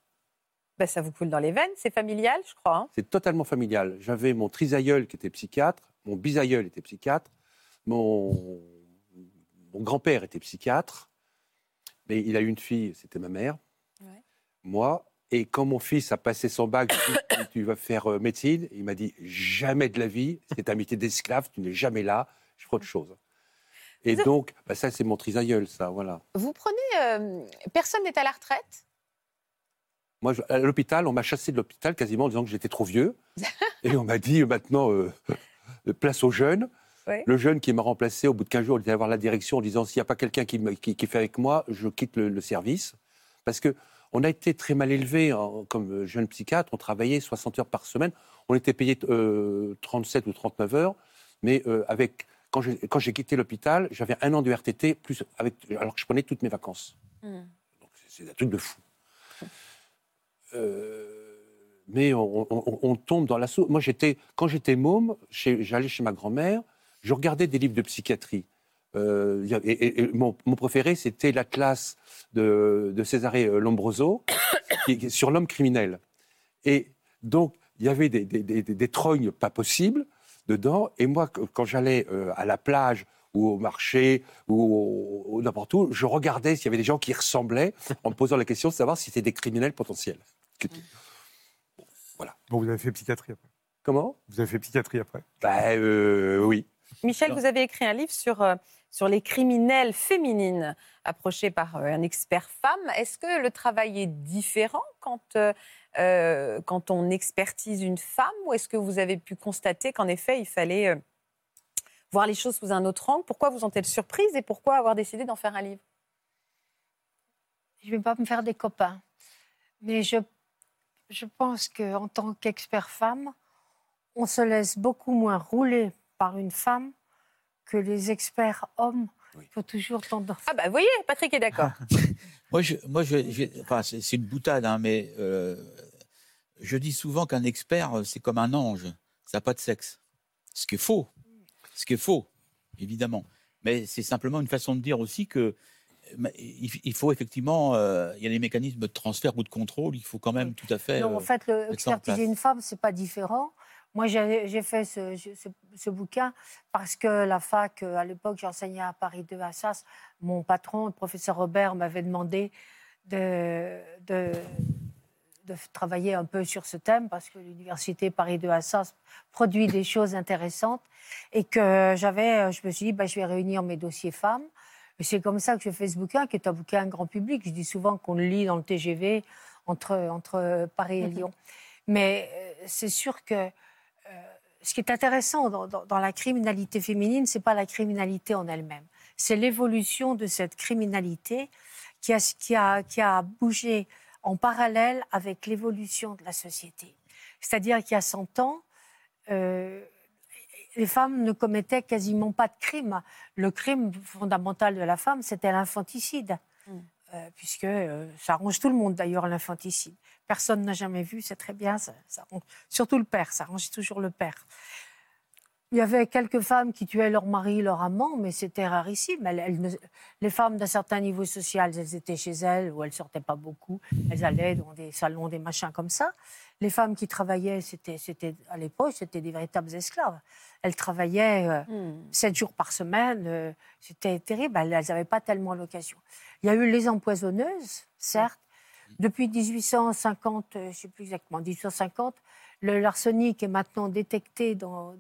Bah, ça vous coule dans les veines, c'est familial, je crois. hein. C'est totalement familial. J'avais mon trisaïeul qui était psychiatre, mon bisaïeul était psychiatre, mon, mon grand-père était psychiatre, mais il a eu une fille, c'était ma mère, Ouais. moi. Et quand mon fils a passé son bac, je lui ai dit, tu vas faire euh, médecine, il m'a dit jamais de la vie, c'est un métier d'esclave, tu n'es jamais là, je ferai autre chose. Et Vous- donc, bah, ça c'est mon trisaïeul, ça, voilà. Vous prenez. euh, personne n'est à la retraite? Moi, à l'hôpital, on m'a chassé de l'hôpital quasiment en disant que j'étais trop vieux. Et on m'a dit euh, maintenant, euh, place aux jeunes. Ouais. Le jeune qui m'a remplacé, au bout de 15 jours, il était voir la direction en disant s'il n'y a pas quelqu'un qui, me- qui, qui fait avec moi, je quitte le, le service. Parce que on a été très mal élevés en- comme euh, jeune psychiatre. On travaillait 60 heures par semaine. On était payé euh, 37 ou 39 heures. Mais euh, avec, quand j'ai quand quitté l'hôpital, j'avais un an de RTT, plus avec, alors que je prenais toutes mes vacances. Hmm. C'est- un truc de fou. Euh, mais on, on- on tombe dans l'assaut. Moi, j'étais, quand j'étais môme, j'allais chez ma grand-mère, je regardais des livres de psychiatrie. Euh, et, et- et mon, mon préféré, c'était l'Atlas de, de Cesare Lombroso qui- qui est sur l'homme criminel. Et donc, il y avait des, des, des- des- des trognes pas possibles dedans. Et moi, qu- quand j'allais euh, à la plage ou au marché ou, au- au- n'importe où, je regardais s'il y avait des gens qui ressemblaient en me posant la question de savoir si c'était des criminels potentiels. Bon, vous avez fait psychiatrie après. Comment? Vous avez fait psychiatrie après Bah euh, oui. Michel, vous avez écrit un livre sur, euh, sur les criminelles féminines approchées par euh, un expert femme. Est-ce que le travail est différent quand, euh, quand on expertise une femme ou est-ce que vous avez pu constater qu'en effet, il fallait voir les choses sous un autre angle? Pourquoi vous en êtes surprise et pourquoi avoir décidé d'en faire un livre? Je ne vais pas me faire des copains. Mais je, je pense qu'en tant qu'expert femme, on se laisse beaucoup moins rouler par une femme que les experts hommes. Il faut toujours tendance. Ah bah vous voyez, Patrick est d'accord. Moi, je, moi je, j'ai- enfin, c'est c'est une boutade, hein, mais euh, je dis souvent qu'un expert, euh, c'est comme un ange. Ça n'a pas de sexe. Ce qui est faux. Ce qui est faux, évidemment. Mais c'est simplement une façon de dire aussi que euh, il faut effectivement, euh, il y a des mécanismes de transfert ou de contrôle, il faut quand même tout à fait. Non, en fait, le, expertiser une femme, c'est pas différent. Moi, j'ai fait ce, ce- ce bouquin parce que la fac, euh, à l'époque, j'enseignais à Paris 2 à Sas. Mon patron, le professeur Robert, m'avait demandé de, de, de travailler un peu sur ce thème parce que l'université Paris 2 Assas produit des choses intéressantes et que j'avais, je me suis dit, bah, je vais réunir mes dossiers femmes. Et c'est comme ça que j'ai fait ce bouquin, qui est un bouquin grand public. Je dis souvent qu'on le lit dans le TGV entre, entre Paris et Lyon. Mais euh, c'est sûr que euh, ce qui est intéressant dans, dans- dans la criminalité féminine, c'est pas la criminalité en elle-même, c'est l'évolution de cette criminalité qui a, qui a, qui a bougé en parallèle avec l'évolution de la société. C'est-à-dire qu'il y a 100 ans, euh, les femmes ne commettaient quasiment pas de crime. Le crime fondamental de la femme, c'était l'infanticide. Euh, puisque euh, ça arrange tout le monde d'ailleurs l'infanticide. Personne n'a jamais vu, c'est très bien, ça, ça arrange- surtout le père, ça arrange toujours le père. Il y avait quelques femmes qui tuaient leur mari, leur amant, mais c'était rarissime. Elles- elles ne- les femmes d'un certain niveau social, elles étaient chez elles, ou elles sortaient pas beaucoup, elles allaient dans des salons, des machins comme ça. Les femmes qui travaillaient, c'était, c'était à l'époque, c'était des véritables esclaves. Elles travaillaient euh, sept jours par semaine, euh, c'était terrible, elles n'avaient pas tellement l'occasion. Il y a eu les empoisonneuses, certes. Depuis 1850, euh, je ne sais plus exactement, 1850, le- l'arsenic est maintenant détecté dans,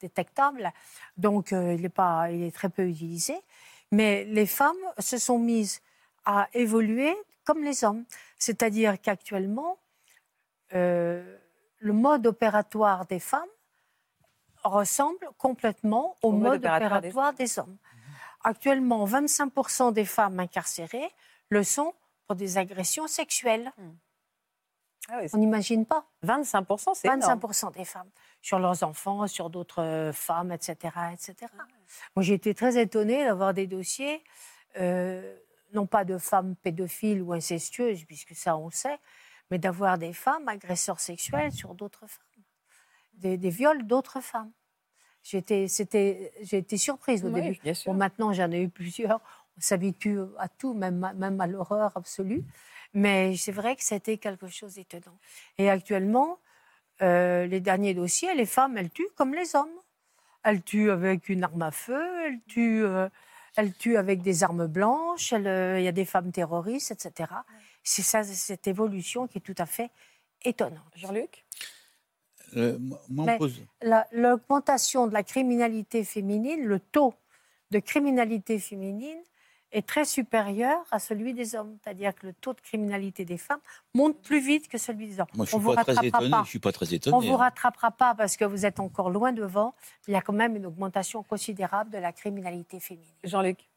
détectable, donc euh, il, est pas, il est très peu utilisé. Mais les femmes se sont mises à évoluer comme les hommes. C'est-à-dire qu'actuellement, euh, le mode opératoire des femmes ressemble complètement au, mode, opératoire, des... hommes. Actuellement, 25% des femmes incarcérées le sont pour des agressions sexuelles. Hmm. Ah On n'imagine pas. 25%, c'est 25% des femmes. Sur leurs enfants, sur d'autres euh, femmes, etc. etc. Moi, j'ai été très étonnée d'avoir des dossiers, euh, non pas de femmes pédophiles ou incestueuses, puisque ça, on sait, mais d'avoir des femmes agresseurs sexuels sur d'autres femmes, des, viols d'autres femmes. J'ai été, j'ai été surprise au début. Bon, maintenant, j'en ai eu plusieurs. On s'habitue à tout, même, même à l'horreur absolue. Mais c'est vrai que c'était quelque chose d'étonnant. Et actuellement, euh, les derniers dossiers, les femmes, elles tuent comme les hommes. Elles tuent avec une arme à feu, elles tuent, euh, elles tuent avec des armes blanches, euh, il y a des femmes terroristes, etc. C'est ça, cette évolution qui est tout à fait étonnante. Jean-Luc? L'augmentation de la criminalité féminine, le taux de criminalité féminine est très supérieur à celui des hommes. C'est-à-dire que le taux de criminalité des femmes monte plus vite que celui des hommes. Moi, je ne suis, pas très étonné. Je suis pas très étonné. On ne vous rattrapera pas parce que vous êtes encore loin devant. Il y a quand même une augmentation considérable de la criminalité féminine. Jean-Luc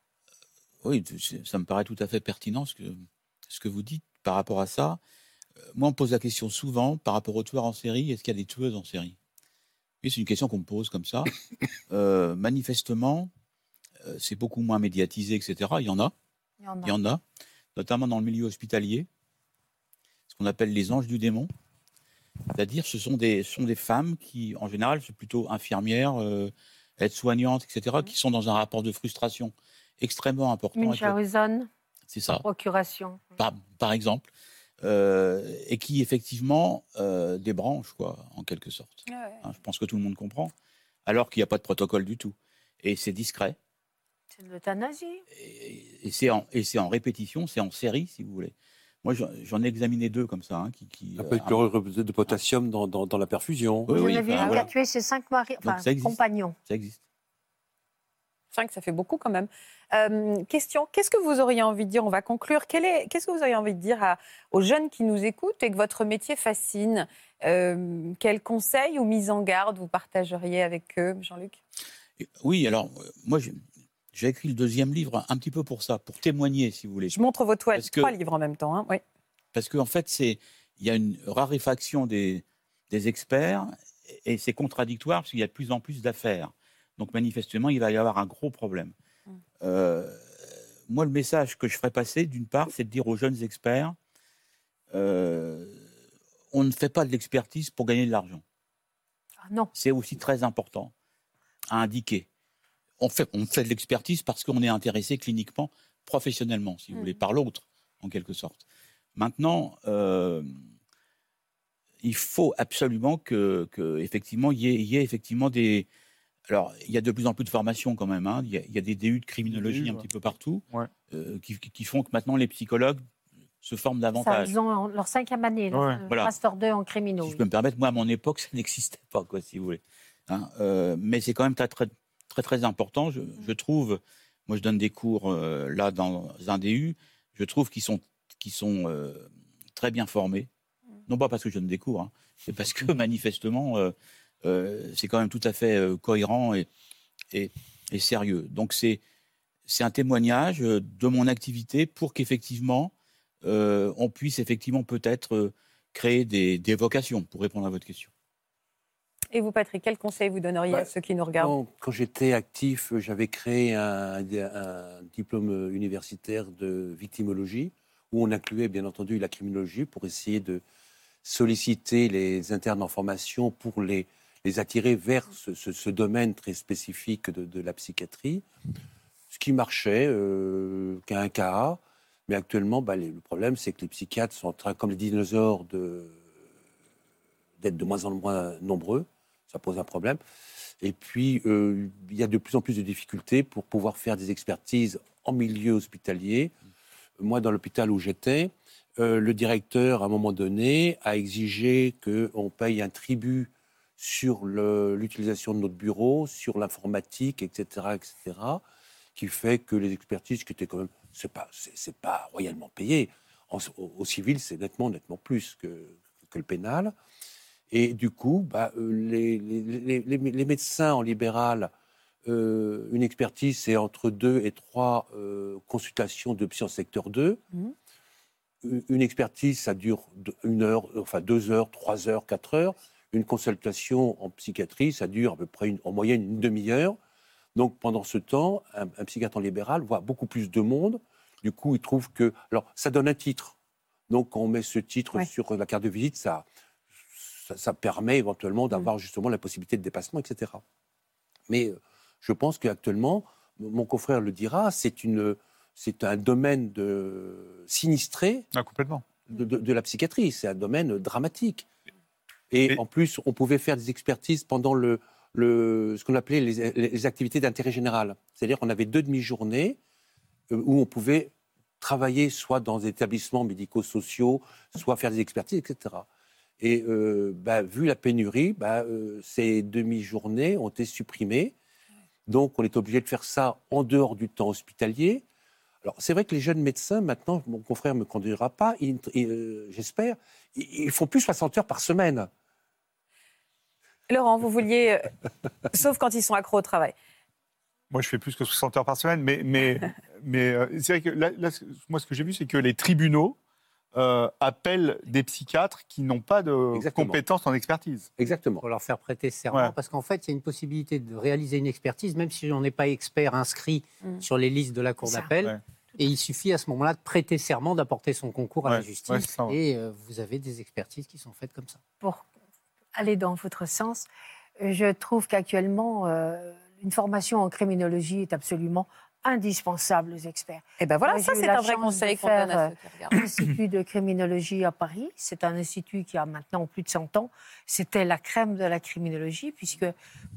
Oui, ça me paraît tout à fait pertinent ce que, ce que vous dites par rapport à ça. Euh, moi, on me pose la question souvent par rapport aux tueurs en série est-ce qu'il y a des tueuses en série? C'est une question qu'on me pose comme ça. Euh, manifestement, euh, c'est beaucoup moins médiatisé, etc. Il y en a. Il y en a. notamment dans le milieu hospitalier, ce qu'on appelle les anges du démon. C'est-à-dire, ce sont des, sont des femmes qui, en général, sont plutôt infirmières, euh, aides-soignantes, etc., qui sont dans un rapport de frustration extrêmement important. Une C'est ça. Procuration. Par, exemple. Euh, et qui, effectivement, débranche, quoi, en quelque sorte. Hein, je pense que tout le monde comprend. Alors qu'il n'y a pas de protocole du tout. Et c'est discret. C'est de l'euthanasie. Et, c'est en, en, répétition, c'est en série, si vous voulez. Moi, j'en ai examiné deux comme ça. Hein, qui, qui, ça peut être euh, de potassium dans, dans, la perfusion. Oui, Vous oui, avez vu, a tué ses cinq maris, enfin, compagnons. Ça existe. Cinq, ça fait beaucoup quand même. Euh, question, qu'est-ce que vous auriez envie de dire? On va conclure. Qu'est-ce que vous auriez envie de dire à, aux jeunes qui nous écoutent et que votre métier fascine? Euh, Quels conseils ou mises en garde vous partageriez avec eux, Jean-Luc? Oui, alors, moi, j'ai écrit le deuxième livre un petit peu pour ça, pour témoigner, si vous voulez. Je montre vos toiles, trois livres en même temps. Hein, oui. Parce qu'en fait, c'est il y a une raréfaction des, des experts et c'est contradictoire parce qu'il y a de plus en plus d'affaires. Donc manifestement, il va y avoir un gros problème. Mmh. Euh, moi, le message que je ferais passer, d'une part, c'est de dire aux jeunes experts, euh, on ne fait pas de l'expertise pour gagner de l'argent. Ah non. C'est aussi très important à indiquer on fait, on fait de l'expertise parce qu'on est intéressé cliniquement, professionnellement, si vous voulez, mmh. par l'autre, en quelque sorte. Maintenant, euh, il faut absolument que, effectivement, il y, ait, effectivement des. Alors, il y a de plus en plus de formations quand même. Hein. Il, y a, des DU de criminologie un petit peu partout euh, qui, font que maintenant les psychologues se forment davantage. ils ont leur cinquième année, le Master 2 en criminologie. Si je peux me permettre, moi, à mon époque, ça n'existait pas, quoi, si vous voulez. Hein. Euh, mais c'est quand même très, très, très très important. Je, trouve, moi je donne des cours euh, là dans un DU, je trouve qu'ils sont, euh, très bien formés. Non pas parce que je donne des cours, hein, c'est parce que manifestement euh, c'est quand même tout à fait cohérent et, et, sérieux. Donc c'est c'est un témoignage de mon activité pour qu'effectivement on puisse effectivement peut-être créer des, des vocations pour répondre à votre question. Et vous, Patrick, quel conseil vous donneriez à ceux qui nous regardent? Quand j'étais actif, j'avais créé un, diplôme universitaire de victimologie, où on incluait bien entendu la criminologie pour essayer de solliciter les internes en formation pour les, les attirer vers ce, domaine très spécifique de, la psychiatrie. Ce qui marchait, euh, qu'à un cas. Mais actuellement, bah, le problème, c'est que les psychiatres sont en train, comme les dinosaures, d'être de moins en moins nombreux ça pose un problème. Et puis, euh, il y a de plus en plus de difficultés pour pouvoir faire des expertises en milieu hospitalier. Moi, dans l'hôpital où j'étais, euh, le directeur, à un moment donné, a exigé qu'on paye un tribut sur l'utilisation de notre bureau, sur l'informatique, etc., etc., qui fait que les expertises qui étaient quand même, c'est pas, c'est pas royalement payé. Au, au civil, c'est nettement, nettement plus que, que le pénal. Et du coup, bah, euh, les, les- les- les- les médecins en libéral, euh, une expertise, c'est entre deux et trois euh, consultations de psy en secteur 2. Mhm. Une- expertise, ça dure une heure, enfin deux heures, trois heures, quatre heures. Une consultation en psychiatrie, ça dure à peu près une- en moyenne une demi-heure. Donc pendant ce temps, un, un psychiatre en libéral voit beaucoup plus de monde. Du coup, il trouve que. Alors, ça donne un titre. Donc, quand on met ce titre Ouais. sur la carte de visite, ça, ça, ça permet éventuellement Mm. d'avoir justement la possibilité de dépassement, etc. Mais euh, je pense qu'actuellement, mon confrère le dira, c'est une, c'est un domaine de sinistré Ah, complètement. de, de- de la psychiatrie. C'est un domaine dramatique. Et, en plus, on pouvait faire des expertises pendant le, le, ce qu'on appelait les, les activités d'intérêt général. C'est-à-dire qu'on avait deux demi-journées euh, où on pouvait travailler soit dans des établissements médico-sociaux, soit faire des expertises, etc. Et euh, bah, vu la pénurie, bah, euh, ces demi-journées ont été supprimées. Donc, on est obligé de faire ça en dehors du temps hospitalier. Alors, c'est vrai que les jeunes médecins, maintenant, mon confrère ne me conduira pas, euh, j'espère, ils, font plus 60 heures par semaine. Laurent, vous vouliez, sauf quand ils sont accros au travail. Moi, je fais plus que 60 heures par semaine, mais, mais, mais euh, c'est vrai que là, là, ce- moi, ce que j'ai vu, c'est que les tribunaux euh, appellent des psychiatres qui n'ont pas de Exactement. compétences en expertise. Exactement. Pour leur faire prêter serment, Ouais. parce qu'en fait, il y a une possibilité de réaliser une expertise, même si on n'est pas expert inscrit Mm. sur les listes de la Cour d'appel. Ouais. Et il suffit à ce moment-là de prêter serment, d'apporter son concours à la justice. ouais. Et euh, vous avez des expertises qui sont faites comme ça. pour aller dans votre sens, euh, je trouve qu'actuellement, euh, une formation en criminologie est absolument indispensable aux experts. Et ben voilà, Moi, ça c'est un vrai conseil qu'on donne à euh, ceux qui regardent. L'Institut de criminologie à Paris, c'est un institut qui a maintenant plus de 100 ans. C'était la crème de la criminologie, puisque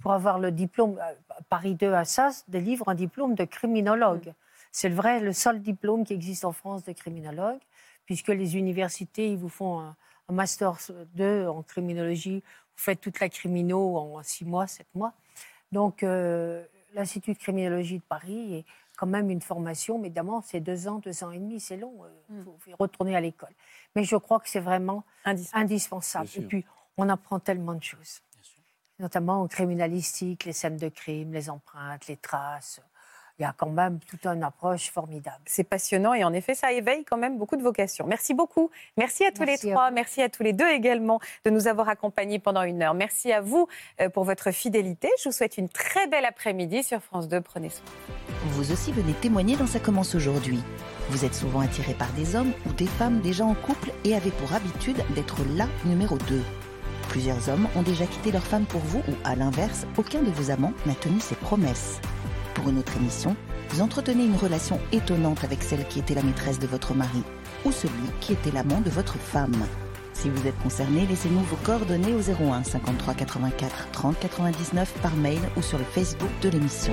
pour avoir le diplôme, euh, Paris 2 Assas délivre un diplôme de criminologue. C'est le vrai, le seul diplôme qui existe en France de criminologue, puisque les universités, ils vous font un, un master 2 en criminologie, vous faites toute la crimino en 6 mois, 7 mois. Donc, euh, l'Institut de criminologie de Paris est quand même une formation, mais évidemment, c'est deux ans, deux ans et demi, c'est long. Il Mm. faut, faut retourner à l'école. Mais je crois que c'est vraiment Indispensable. indispensable. Et puis, on apprend tellement de choses, notamment en criminalistique, les scènes de crime, les empreintes, les traces. Il y a quand même toute une approche formidable. C'est passionnant et en effet, ça éveille quand même beaucoup de vocations. Merci beaucoup. Merci à tous Merci les trois. Merci à tous les deux également de nous avoir accompagnés pendant une heure. Merci à vous euh, pour votre fidélité. Je vous souhaite une très belle après-midi sur France 2. Prenez soin. Vous aussi venez témoigner dans Ça commence aujourd'hui. Vous êtes souvent attiré par des hommes ou des femmes déjà en couple et avez pour habitude d'être là numéro 2. Plusieurs hommes ont déjà quitté leur femme pour vous ou à l'inverse, aucun de vos amants n'a tenu ses promesses. Pour une autre émission, vous entretenez une relation étonnante avec celle qui était la maîtresse de votre mari ou celui qui était l'amant de votre femme. Si vous êtes concerné, laissez-nous vos coordonnées au 01 53 84 30 99 par mail ou sur le Facebook de l'émission.